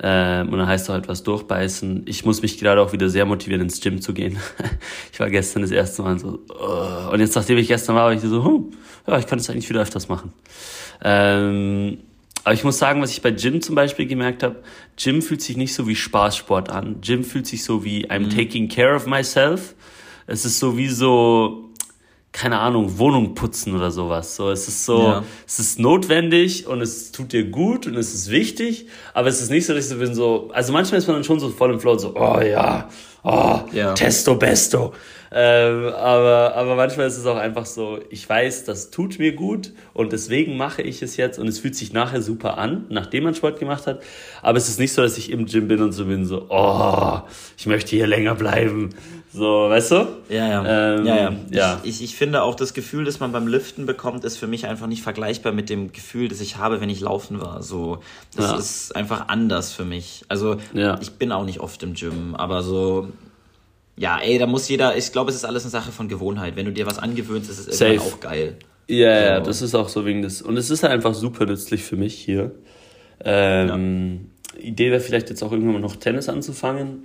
Ähm, und dann heißt auch etwas durchbeißen. Ich muss mich gerade auch wieder sehr motivieren, ins Gym zu gehen. ich war gestern das erste Mal so, oh. und jetzt, nachdem ich gestern war, war ich so, hm, ja, ich kann das eigentlich wieder öfters machen. Ähm, aber ich muss sagen, was ich bei Gym zum Beispiel gemerkt habe, Gym fühlt sich nicht so wie Spaßsport an. Gym fühlt sich so wie I'm taking care of myself. Es ist so wie so, keine Ahnung, Wohnung putzen oder sowas. So, es ist so, Ja. es ist notwendig und es tut dir gut und es ist wichtig, aber es ist nicht so, dass ich so bin, so, also manchmal ist man dann schon so voll im Flow, so, oh ja, oh, Ja. testo besto. Ähm, aber, aber manchmal ist es auch einfach so, ich weiß, das tut mir gut und deswegen mache ich es jetzt und es fühlt sich nachher super an, nachdem man Sport gemacht hat. Aber es ist nicht so, dass ich im Gym bin und so bin, so, oh, ich möchte hier länger bleiben. So, weißt du? Ja, ja. Ähm, ja, ja. ja. Ich, ich, ich finde auch, das Gefühl, das man beim Liften bekommt, ist für mich einfach nicht vergleichbar mit dem Gefühl, das ich habe, wenn ich laufen war. So, das Ja. ist einfach anders für mich. Also, Ja. ich bin auch nicht oft im Gym, aber so, ja, ey, da muss jeder, ich glaube, es ist alles eine Sache von Gewohnheit. Wenn du dir was angewöhnst, ist es irgendwann Safe. auch geil. Ja, ja, So. das ist auch so wegen des. Und es ist halt einfach super nützlich für mich hier. Ähm, Idee wäre vielleicht jetzt auch irgendwann mal noch Tennis anzufangen.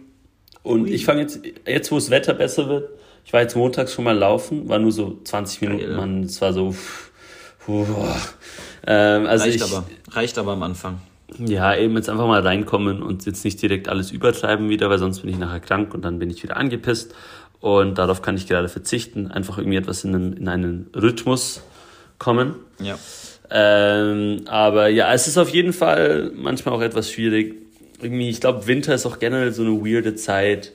Und Ui. ich fange jetzt, jetzt wo das Wetter besser wird, ich war jetzt montags schon mal laufen, war nur so 20 Minuten, Geil. man, es war so. pff, puh, ähm, also Reicht ich, aber, reicht aber am Anfang. Ja, eben jetzt einfach mal reinkommen und jetzt nicht direkt alles übertreiben wieder, weil sonst bin ich nachher krank und dann bin ich wieder angepisst. Und darauf kann ich gerade verzichten, einfach irgendwie etwas in einen, in einen Rhythmus kommen. Ja. Ähm, aber ja, es ist auf jeden Fall manchmal auch etwas schwierig. Irgendwie, ich glaube, Winter ist auch generell so eine weirde Zeit.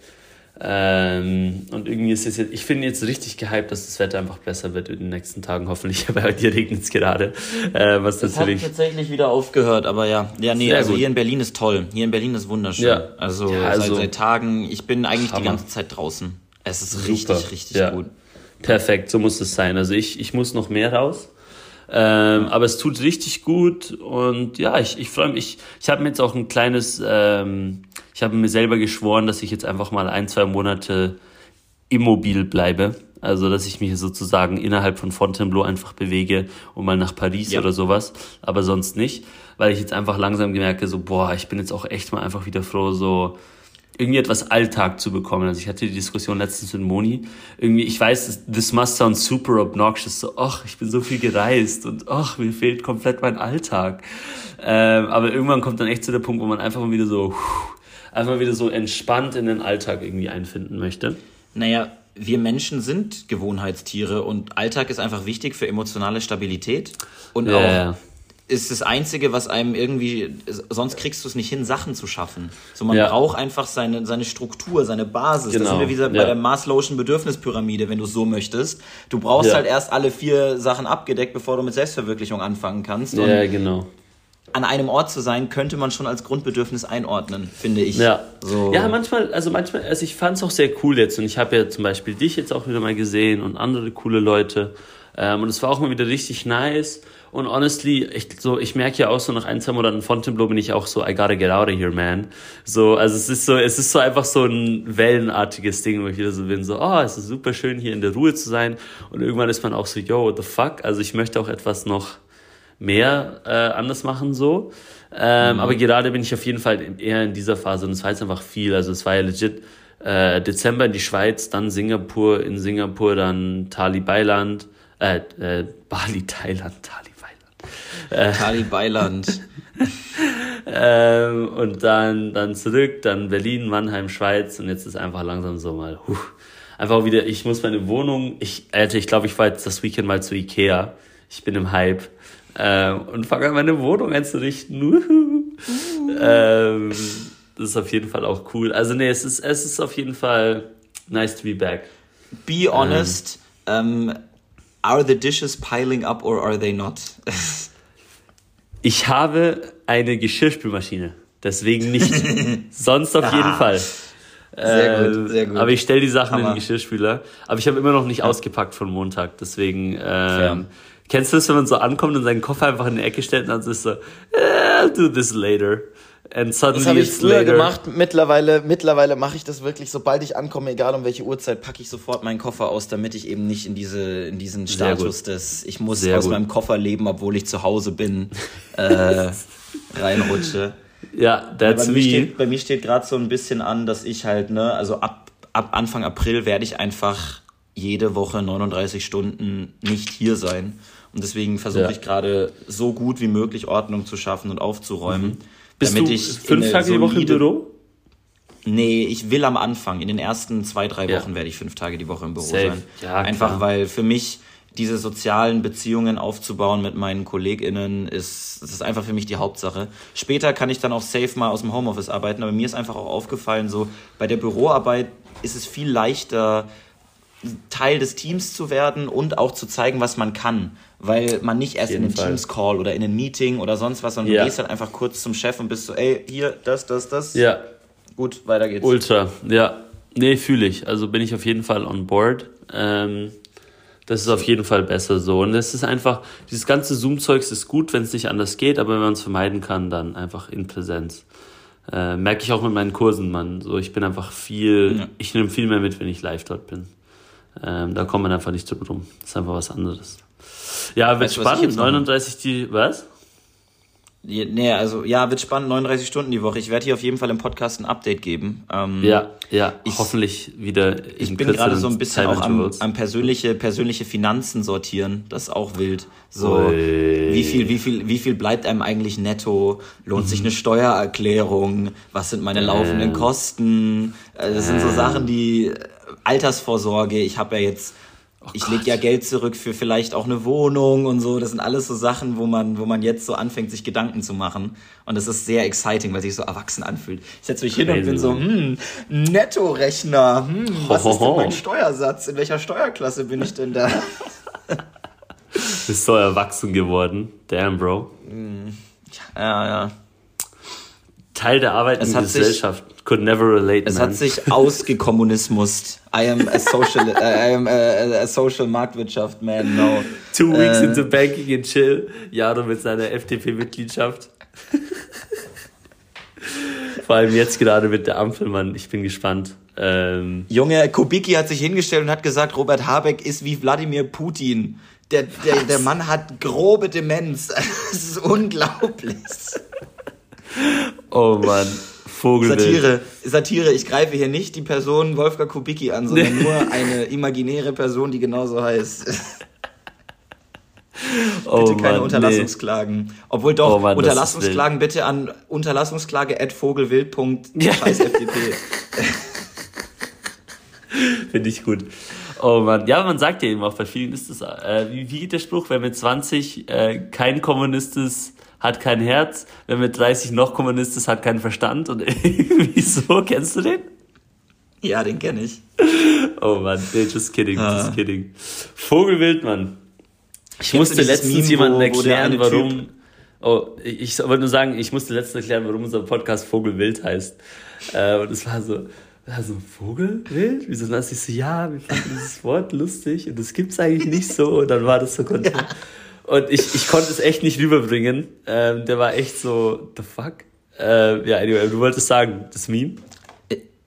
Ähm, und irgendwie ist es jetzt, ich finde jetzt richtig gehypt, dass das Wetter einfach besser wird in den nächsten Tagen, hoffentlich. Bei dir regnet es gerade. Äh, was hat natürlich. tatsächlich wieder aufgehört, aber ja. Ja, nee, Sehr also gut. hier in Berlin ist toll. Hier in Berlin ist wunderschön. Ja. Also, Ja, also- seit, seit Tagen, ich bin eigentlich die Hammer. ganze Zeit draußen. Es ist Super. richtig, richtig Ja. gut. Perfekt, so muss es sein. Also ich, ich muss noch mehr raus. Ähm, aber es tut richtig gut und ja, ich, ich freue mich. Ich, ich habe mir jetzt auch ein kleines, ähm, ich habe mir selber geschworen, dass ich jetzt einfach mal ein, zwei Monate immobil bleibe. Also, dass ich mich sozusagen innerhalb von Fontainebleau einfach bewege und mal nach Paris Ja. oder sowas, aber sonst nicht, weil ich jetzt einfach langsam gemerkt habe, so, boah, ich bin jetzt auch echt mal einfach wieder froh, so, irgendwie etwas Alltag zu bekommen. Also ich hatte die Diskussion letztens mit Moni. Irgendwie, ich weiß, this must sound super obnoxious. So, ach, ich bin so viel gereist und ach, mir fehlt komplett mein Alltag. Ähm, aber irgendwann kommt dann echt zu der Punkt, wo man einfach mal wieder so, einfach mal wieder so entspannt in den Alltag irgendwie einfinden möchte. Naja, wir Menschen sind Gewohnheitstiere und Alltag ist einfach wichtig für emotionale Stabilität. Und Ja, auch ja. Ist das Einzige, was einem irgendwie, sonst kriegst du es nicht hin, Sachen zu schaffen. So, man Ja. braucht einfach seine, seine Struktur, seine Basis. Das Genau, sind wir wieder bei ja. der Maslow'schen Bedürfnispyramide, wenn du es so möchtest. Du brauchst Ja. halt erst alle vier Sachen abgedeckt, bevor du mit Selbstverwirklichung anfangen kannst. Und Ja, genau. an einem Ort zu sein, könnte man schon als Grundbedürfnis einordnen, finde ich. Ja. So. Ja, manchmal, also manchmal, also ich fand es auch sehr cool jetzt und ich habe ja zum Beispiel dich jetzt auch wieder mal gesehen und andere coole Leute ähm, und es war auch mal wieder richtig nice und honestly, ich, so, ich merke ja auch so nach ein, zwei Monaten Fontainebleau bin ich auch so, I gotta get out of here, man. So, also es ist so, es ist so einfach so ein wellenartiges Ding, wo ich wieder so bin, so, oh, es ist super schön hier in der Ruhe zu sein und irgendwann ist man auch so, yo, what the fuck, also ich möchte auch etwas noch mehr äh, anders machen so. Ähm, Aber gerade bin ich auf jeden Fall eher in dieser Phase und es war jetzt einfach viel. Also es war ja legit Äh, Dezember in die Schweiz, dann Singapur, in Singapur dann Tali Beiland, äh, äh, Bali, Thailand, Tali Tali Beiland. ähm, und dann, dann zurück, dann Berlin, Mannheim, Schweiz und jetzt ist einfach langsam so mal, huh, einfach wieder, ich muss meine Wohnung, ich, Alter, ich glaube, ich war jetzt das Weekend mal zu Ikea, ich bin im Hype ähm, und fange an, meine Wohnung einzurichten. Uh. Ähm, das ist auf jeden Fall auch cool. Also nee, es ist, es ist auf jeden Fall nice to be back. Be honest, ähm, are the dishes piling up or are they not? Ich habe eine Geschirrspülmaschine, deswegen nicht. Sonst auf jeden Fall. Sehr gut, Äh, sehr gut. Aber ich stelle die Sachen in Hammer. den Geschirrspüler. Aber ich habe immer noch nicht ausgepackt von Montag. Deswegen, Fair. ähm, kennst du das, wenn man so ankommt und seinen Koffer einfach in die Ecke stellt und dann so ist so, eh, I'll do this later. And suddenly Das habe ich früher later. gemacht. Mittlerweile, mittlerweile mache ich das wirklich, sobald ich ankomme, egal um welche Uhrzeit, packe ich sofort meinen Koffer aus, damit ich eben nicht in diese, in diesen Status des, ich muss Sehr aus gut. meinem Koffer leben, obwohl ich zu Hause bin, äh, reinrutsche. Ja, that's bei me. mir steht, bei mir steht gerade so ein bisschen an, dass ich halt, ne, also ab, ab Anfang April werde ich einfach jede Woche 39 Stunden nicht hier sein. Und deswegen versuche Ja. ich gerade so gut wie möglich Ordnung zu schaffen und aufzuräumen. Bist damit du ich fünf Tage die Woche im Büro? Nee, ich will am Anfang, in den ersten zwei, drei Ja. Wochen werde ich fünf Tage die Woche im Büro Safe. sein. Ja, Einfach klar. weil für mich diese sozialen Beziehungen aufzubauen mit meinen KollegInnen ist, das ist einfach für mich die Hauptsache. Später kann ich dann auch safe mal aus dem Homeoffice arbeiten, aber mir ist einfach auch aufgefallen, so bei der Büroarbeit ist es viel leichter, Teil des Teams zu werden und auch zu zeigen, was man kann. Weil man nicht erst in den. Teams-Call oder in ein Meeting oder sonst was, sondern Ja. du gehst halt einfach kurz zum Chef und bist so, ey, hier, das, das, das. Ja, Gut, weiter geht's. ultra. Ja, nee, fühle ich. Also bin ich auf jeden Fall on board. Ähm, das ist auf jeden Fall besser so. Und es ist einfach, dieses ganze Zoom-Zeugs ist gut, wenn es nicht anders geht, aber wenn man es vermeiden kann, dann einfach in Präsenz. Äh, merke ich auch mit meinen Kursen, Mann. So, ich bin einfach viel, Ja. ich nehme viel mehr mit, wenn ich live dort bin. Ähm, da kommt man einfach nicht drum rum. Das ist einfach was anderes. Ja, wird Weißt spannend. jetzt noch- 39 die, was? Nee, also ja, wird spannend, 39 Stunden die Woche. Ich werde hier auf jeden Fall im Podcast ein Update geben. Ähm, Ja, ja, Ich- hoffentlich wieder Ich in bin gerade so ein bisschen auch am, am persönliche, persönliche Finanzen sortieren. Das ist auch wild. So, Ui. wie viel, wie viel, wie viel bleibt einem eigentlich netto? Lohnt Mhm. sich eine Steuererklärung? Was sind meine laufenden Ähm. Kosten? Äh, Das sind so Sachen, die Altersvorsorge. Ich habe ja jetzt, ich lege ja Geld zurück für vielleicht auch eine Wohnung und so. Das sind alles so Sachen, wo man, wo man jetzt so anfängt, sich Gedanken zu machen. Und das ist sehr exciting, weil sich so erwachsen anfühlt. Ich setze mich hin und Crazy, bin so, hm, Nettorechner, hm, was ist denn mein Steuersatz? In welcher Steuerklasse bin ich denn da? Bist so erwachsen geworden. Damn, Bro. Ja, ja. Teil der arbeitenden Es sich- Gesellschaft. Could never relate, Es man. hat sich ausgekommunismused. I am a social, I am a, a social Marktwirtschaft, man, no. Two weeks Äh. into banking and chill. Jaro mit seiner FDP-Mitgliedschaft. Vor allem jetzt gerade mit der Ampel, Mann. Ich bin gespannt. Ähm, Junge, Kubicki hat sich hingestellt und hat gesagt, Robert Habeck ist wie Wladimir Putin. Der, der, der Mann hat grobe Demenz. Das ist unglaublich. oh Mann. Vogelwild. Satire, Satire. Ich greife hier nicht die Person Wolfgang Kubicki an, sondern Nee. nur eine imaginäre Person, die genauso heißt. oh, Bitte keine Mann, Unterlassungsklagen. Obwohl doch, Oh Mann, Unterlassungsklagen bitte an unterlassungsklage.vogelwild. Ja. Scheiß FDP. Nee, Finde ich gut. Oh Mann. Ja, man sagt ja eben auch, bei vielen ist das, äh, wie, wie geht der Spruch, wer mit 20 äh, kein Kommunist ist, hat kein Herz, wer mit 30 noch Kommunist ist, hat keinen Verstand und irgendwie so, kennst du den? Ja, den kenne ich. Oh Mann, nee, just kidding, Ah. just kidding. Vogelwild, Mann. Ich Kennst musste letztens jemandem erklären, warum. Oh, ich wollte nur sagen, ich musste letztens erklären, warum unser Podcast Vogelwild heißt. Äh, und es war so, war so Vogelwild? Wieso das ich so, ja, wir fanden dieses Wort lustig und das gibt's eigentlich nicht so. Und dann war das so kontra. Und ich, ich konnte es echt nicht rüberbringen. Ähm, der war echt so, the fuck? Äh, ja, anyway, du wolltest sagen, das Meme?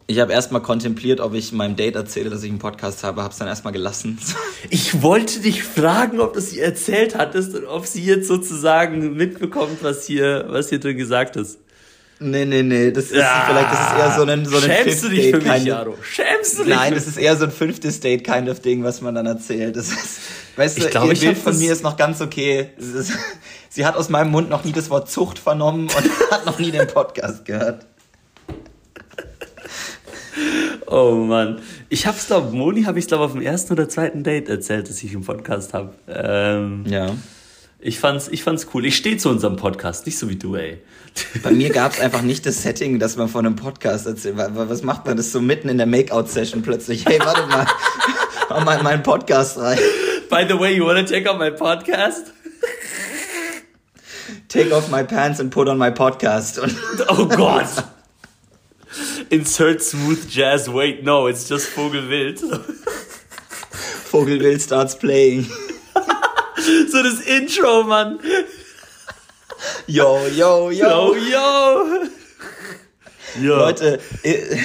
Ich habe erstmal kontempliert, ob ich meinem Date erzähle, dass ich einen Podcast habe, habe es dann erstmal gelassen. Ich wollte dich fragen, ob du sie erzählt hattest und ob sie jetzt sozusagen mitbekommt, was hier, was hier drin gesagt ist. Nee, nee, nee, das ist ja, vielleicht, das ist eher so ein, so ein Schämst du dich für mich, Jaro? Schämst du dich? Nein, das ist eher so ein fünftes Date kind of Ding, was man dann erzählt. Das ist, weißt ich du, glaub, ihr Bild von mir ist noch ganz okay. Ist, sie hat aus meinem Mund noch nie das Wort Zucht vernommen und hat noch nie den Podcast gehört. Oh Mann. Ich hab's glaube, Moni habe ich glaube auf dem ersten oder zweiten Date erzählt, dass ich einen Podcast habe. Ähm, ja. Ich fand's, ich fand's cool. Ich stehe zu unserem Podcast, nicht so wie du, ey. Bei mir gab's einfach nicht das Setting, dass man von einem Podcast erzählt. Was macht man das so mitten in der Make-out-Session plötzlich? Hey, warte mal, mach mal in meinen Podcast rein. By the way, you wanna check out my podcast? Take off my pants and put on my podcast. oh Gott! Insert smooth jazz. Wait, no, it's just Vogelwild. Vogelwild starts playing. So das Intro, Mann. Yo, yo, yo. Yo, yo. yo. Leute, äh,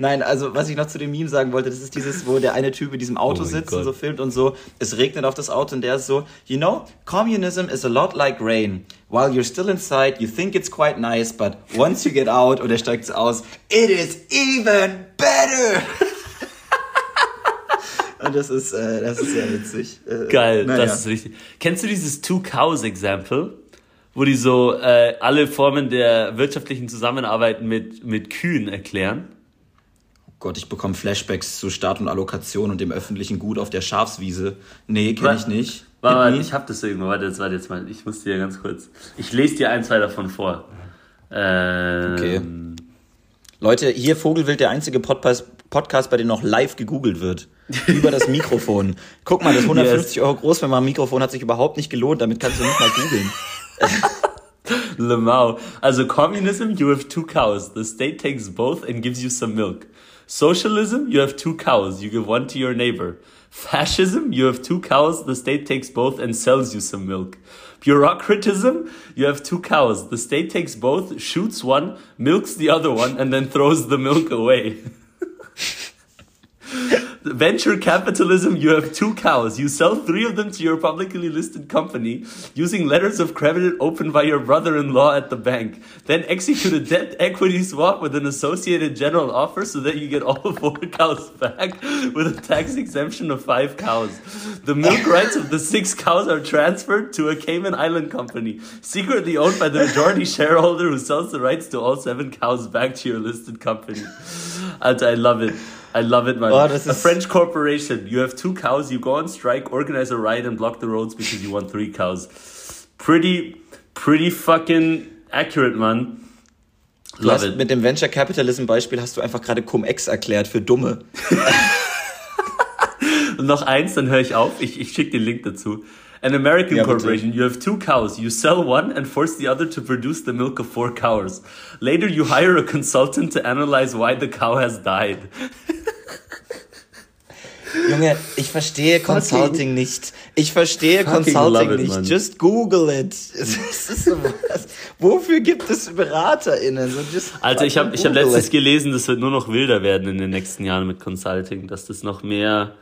Nein, also was ich noch zu dem Meme sagen wollte, das ist dieses, wo der eine Typ in diesem Auto oh sitzt und so filmt und so, es regnet auf das Auto und der ist so, you know, communism is a lot like rain. While you're still inside, you think it's quite nice, but once you get out, und er steigt so aus, it is even better! Und das ist, äh, das ist sehr witzig. Äh, Geil, naja. das ist richtig. Kennst du dieses Two Cows Example? Wo die so äh, alle Formen der wirtschaftlichen Zusammenarbeit mit, mit Kühen erklären? Gott, ich bekomme Flashbacks zu Start und Allokation und dem öffentlichen Gut auf der Schafswiese. Nee, kenne ich nicht. Warte, warte, ich hab das irgendwo. Warte, jetzt, warte jetzt mal. Ich muss dir ganz kurz. Ich lese dir ein, zwei davon vor. Ähm, okay. Leute, hier Vogelwild, der einzige Podcast, Podcast, bei dem noch live gegoogelt wird. Über das Mikrofon. Guck mal, das 150 yes. Euro groß, wenn man ein Mikrofon hat sich überhaupt nicht gelohnt. Damit kannst du nicht mal googeln. Lemau. Also Communism, you have two cows. The state takes both and gives you some milk. Socialism, you have two cows, you give one to your neighbor. Fascism, you have two cows, the state takes both and sells you some milk. Bureaucratism, you have two cows, the state takes both, shoots one, milks the other one, and then throws the milk away. えっ? Venture capitalism, you have two cows. You sell three of them to your publicly listed company using letters of credit opened by your brother in law at the bank. Then execute a debt equity swap with an associated general offer so that you get all four cows back with a tax exemption of five cows. The milk rights of the six cows are transferred to a Cayman Island company, secretly owned by the majority shareholder who sells the rights to all seven cows back to your listed company. And I love it. I love it, man. Oh, a French corporation. You have two cows. You go on strike, organize a riot, and block the roads because you want three cows. Pretty, pretty fucking accurate, man. Du hast, mit dem Venture Capitalism Beispiel hast du einfach gerade Cum-Ex erklärt für Dumme. Und noch eins, dann höre ich auf. Ich, ich schicke den Link dazu. An American yeah, corporation, you have two cows. You sell one and force the other to produce the milk of four cows. Later, you hire a consultant to analyze why the cow has died. Junge, ich verstehe Consulting nicht. Ich verstehe Consulting it, nicht. Man. Just Google it. So Wofür gibt es BeraterInnen? So Alter, ich habe hab letztens gelesen, das wird nur noch wilder werden in den nächsten Jahren mit Consulting, dass das noch mehr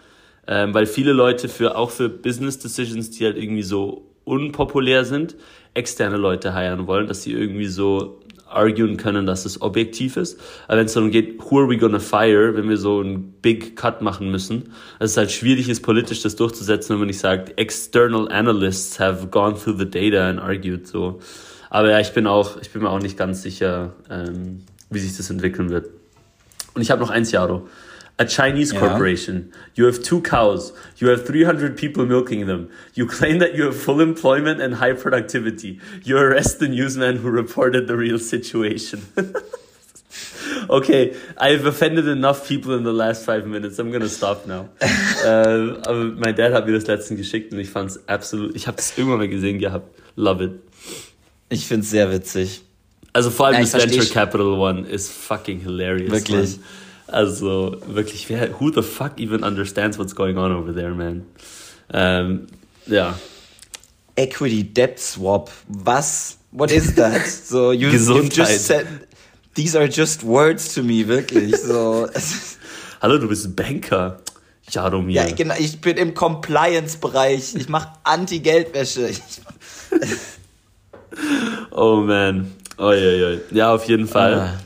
ähm, weil viele Leute für auch für Business Decisions, die halt irgendwie so unpopulär sind, externe Leute heiren wollen, dass sie irgendwie so arguen können, dass es objektiv ist. Aber wenn es darum geht, who are we gonna fire, wenn wir so einen Big Cut machen müssen, dass es halt schwierig ist, politisch das durchzusetzen, wenn man nicht sagt, external analysts have gone through the data and argued so. Aber ja, ich bin auch, ich bin mir auch nicht ganz sicher, ähm, wie sich das entwickeln wird. Und ich habe noch eins, Jaro. A Chinese yeah. corporation. You have two cows. You have 300 people milking them. You claim that you have full employment and high productivity. You arrest the newsman who reported the real situation. okay, I've offended enough people in the last five minutes. I'm gonna stop now. uh, aber mein Dad hat mir das letztens geschickt und ich fand's absolut. Ich habe das irgendwann mal gesehen gehabt. Love it. Ich find's sehr witzig. Also vor allem ja, das Venture Capital One ist fucking hilarious. Wirklich. Man. Also wirklich, wer, who the fuck even understands what's going on over there, man? Ähm, ja. Equity Debt Swap. Was? What is that? So, you, you've just said, these are just words to me, wirklich. So. Hallo, du bist Banker. Jaromir. Ja, genau, ich bin im Compliance-Bereich. Ich mache Anti-Geldwäsche. oh man. Oh, ja, ja. ja, auf jeden Fall. Ah.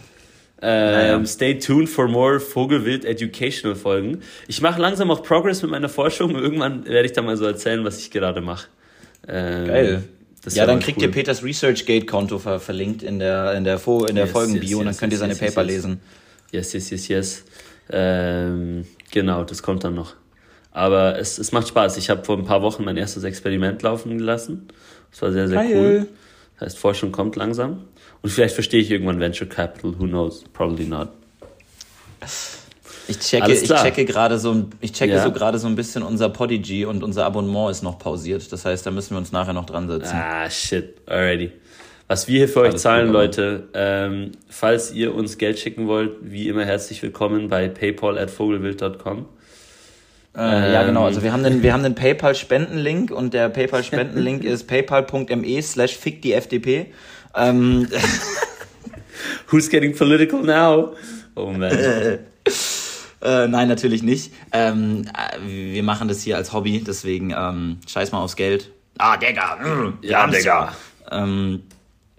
Ähm, Naja. Stay tuned for more Vogelwild Educational Folgen. Ich mache langsam auch Progress mit meiner Forschung. Irgendwann werde ich da mal so erzählen, was ich gerade mache. Ähm, Geil. Ja, dann kriegt cool. ihr Peters ResearchGate-Konto ver verlinkt in der, in der, Fo in der Yes, Folgenbio yes, und dann yes, könnt ihr yes, seine yes, yes, Paper yes. lesen. Yes, yes, yes, yes. Ähm, genau, das kommt dann noch. Aber es, es macht Spaß. Ich habe vor ein paar Wochen mein erstes Experiment laufen gelassen. Das war sehr, sehr Geil. cool. Das heißt, Forschung kommt langsam. Und vielleicht verstehe ich irgendwann Venture Capital. Who knows? Probably not. Ich checke, ich checke gerade so, ein- ich checke Ja. so gerade so ein bisschen unser Podigy und unser Abonnement ist noch pausiert. Das heißt, da müssen wir uns nachher noch dran setzen. Ah, shit. Alrighty. Was wir hier für euch Alles zahlen, gut, Leute, ähm, falls ihr uns Geld schicken wollt, wie immer herzlich willkommen bei paypal at vogelwild.com. Äh, ja, genau. Ähm. Also wir haben den, wir haben den PayPal-Spendenlink und der PayPal-Spendenlink ist paypal.me slash fick die FDP. Ähm, Who's getting political now? Oh man. äh, nein, natürlich nicht. Ähm, äh, wir machen das hier als Hobby, deswegen ähm, scheiß mal aufs Geld. Ah, Digga. mm, wir Ja, Digga. Ähm,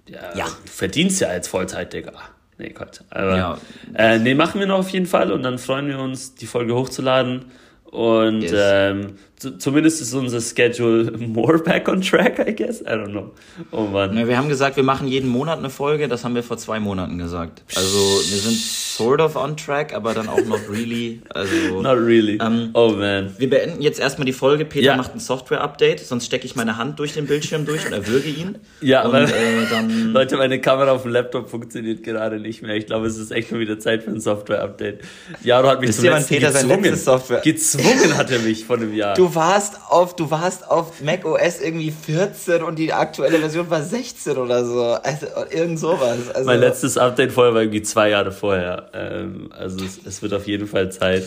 Ja, Ja. Du verdienst ja als Vollzeit, Digga. Nee, Gott. Aber, Ja. äh, nee, machen wir noch auf jeden Fall und dann freuen wir uns, die Folge hochzuladen. Und Yes. ähm, zumindest ist unser Schedule more back on track, I guess. I don't know. Oh Mann. Wir haben gesagt, wir machen jeden Monat eine Folge. Das haben wir vor zwei Monaten gesagt. Also wir sind sort of on track, aber dann auch not really. Also Not really. Ähm, oh man. wir beenden jetzt erstmal die Folge. Peter Ja. macht ein Software-Update, sonst stecke ich meine Hand durch den Bildschirm durch und erwürge ihn. Ja, aber- äh, dann Leute, meine Kamera auf dem Laptop funktioniert gerade nicht mehr. Ich glaube, es ist echt mal wieder Zeit für ein Software-Update. Jaro hat mich Wisst zum letzten Peter sein gezwungen. Software- Gezwungen hat er mich vor einem Jahr. Du warst auf, du warst auf Mac OS irgendwie 14 und die aktuelle Version war 16 oder so. Also irgend sowas. Also, Mein letztes Update vorher war irgendwie zwei Jahre vorher. Ähm, also es, es wird auf jeden Fall Zeit.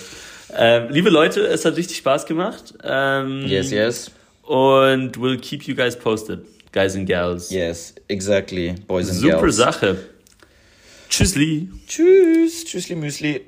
Ähm, liebe Leute, es hat richtig Spaß gemacht. Ähm, Yes, yes. Und we'll keep you guys posted, guys and gals. Yes, exactly. Boys and Super girls. Sache. Tschüssli. Tschüss. Tschüssli Müsli.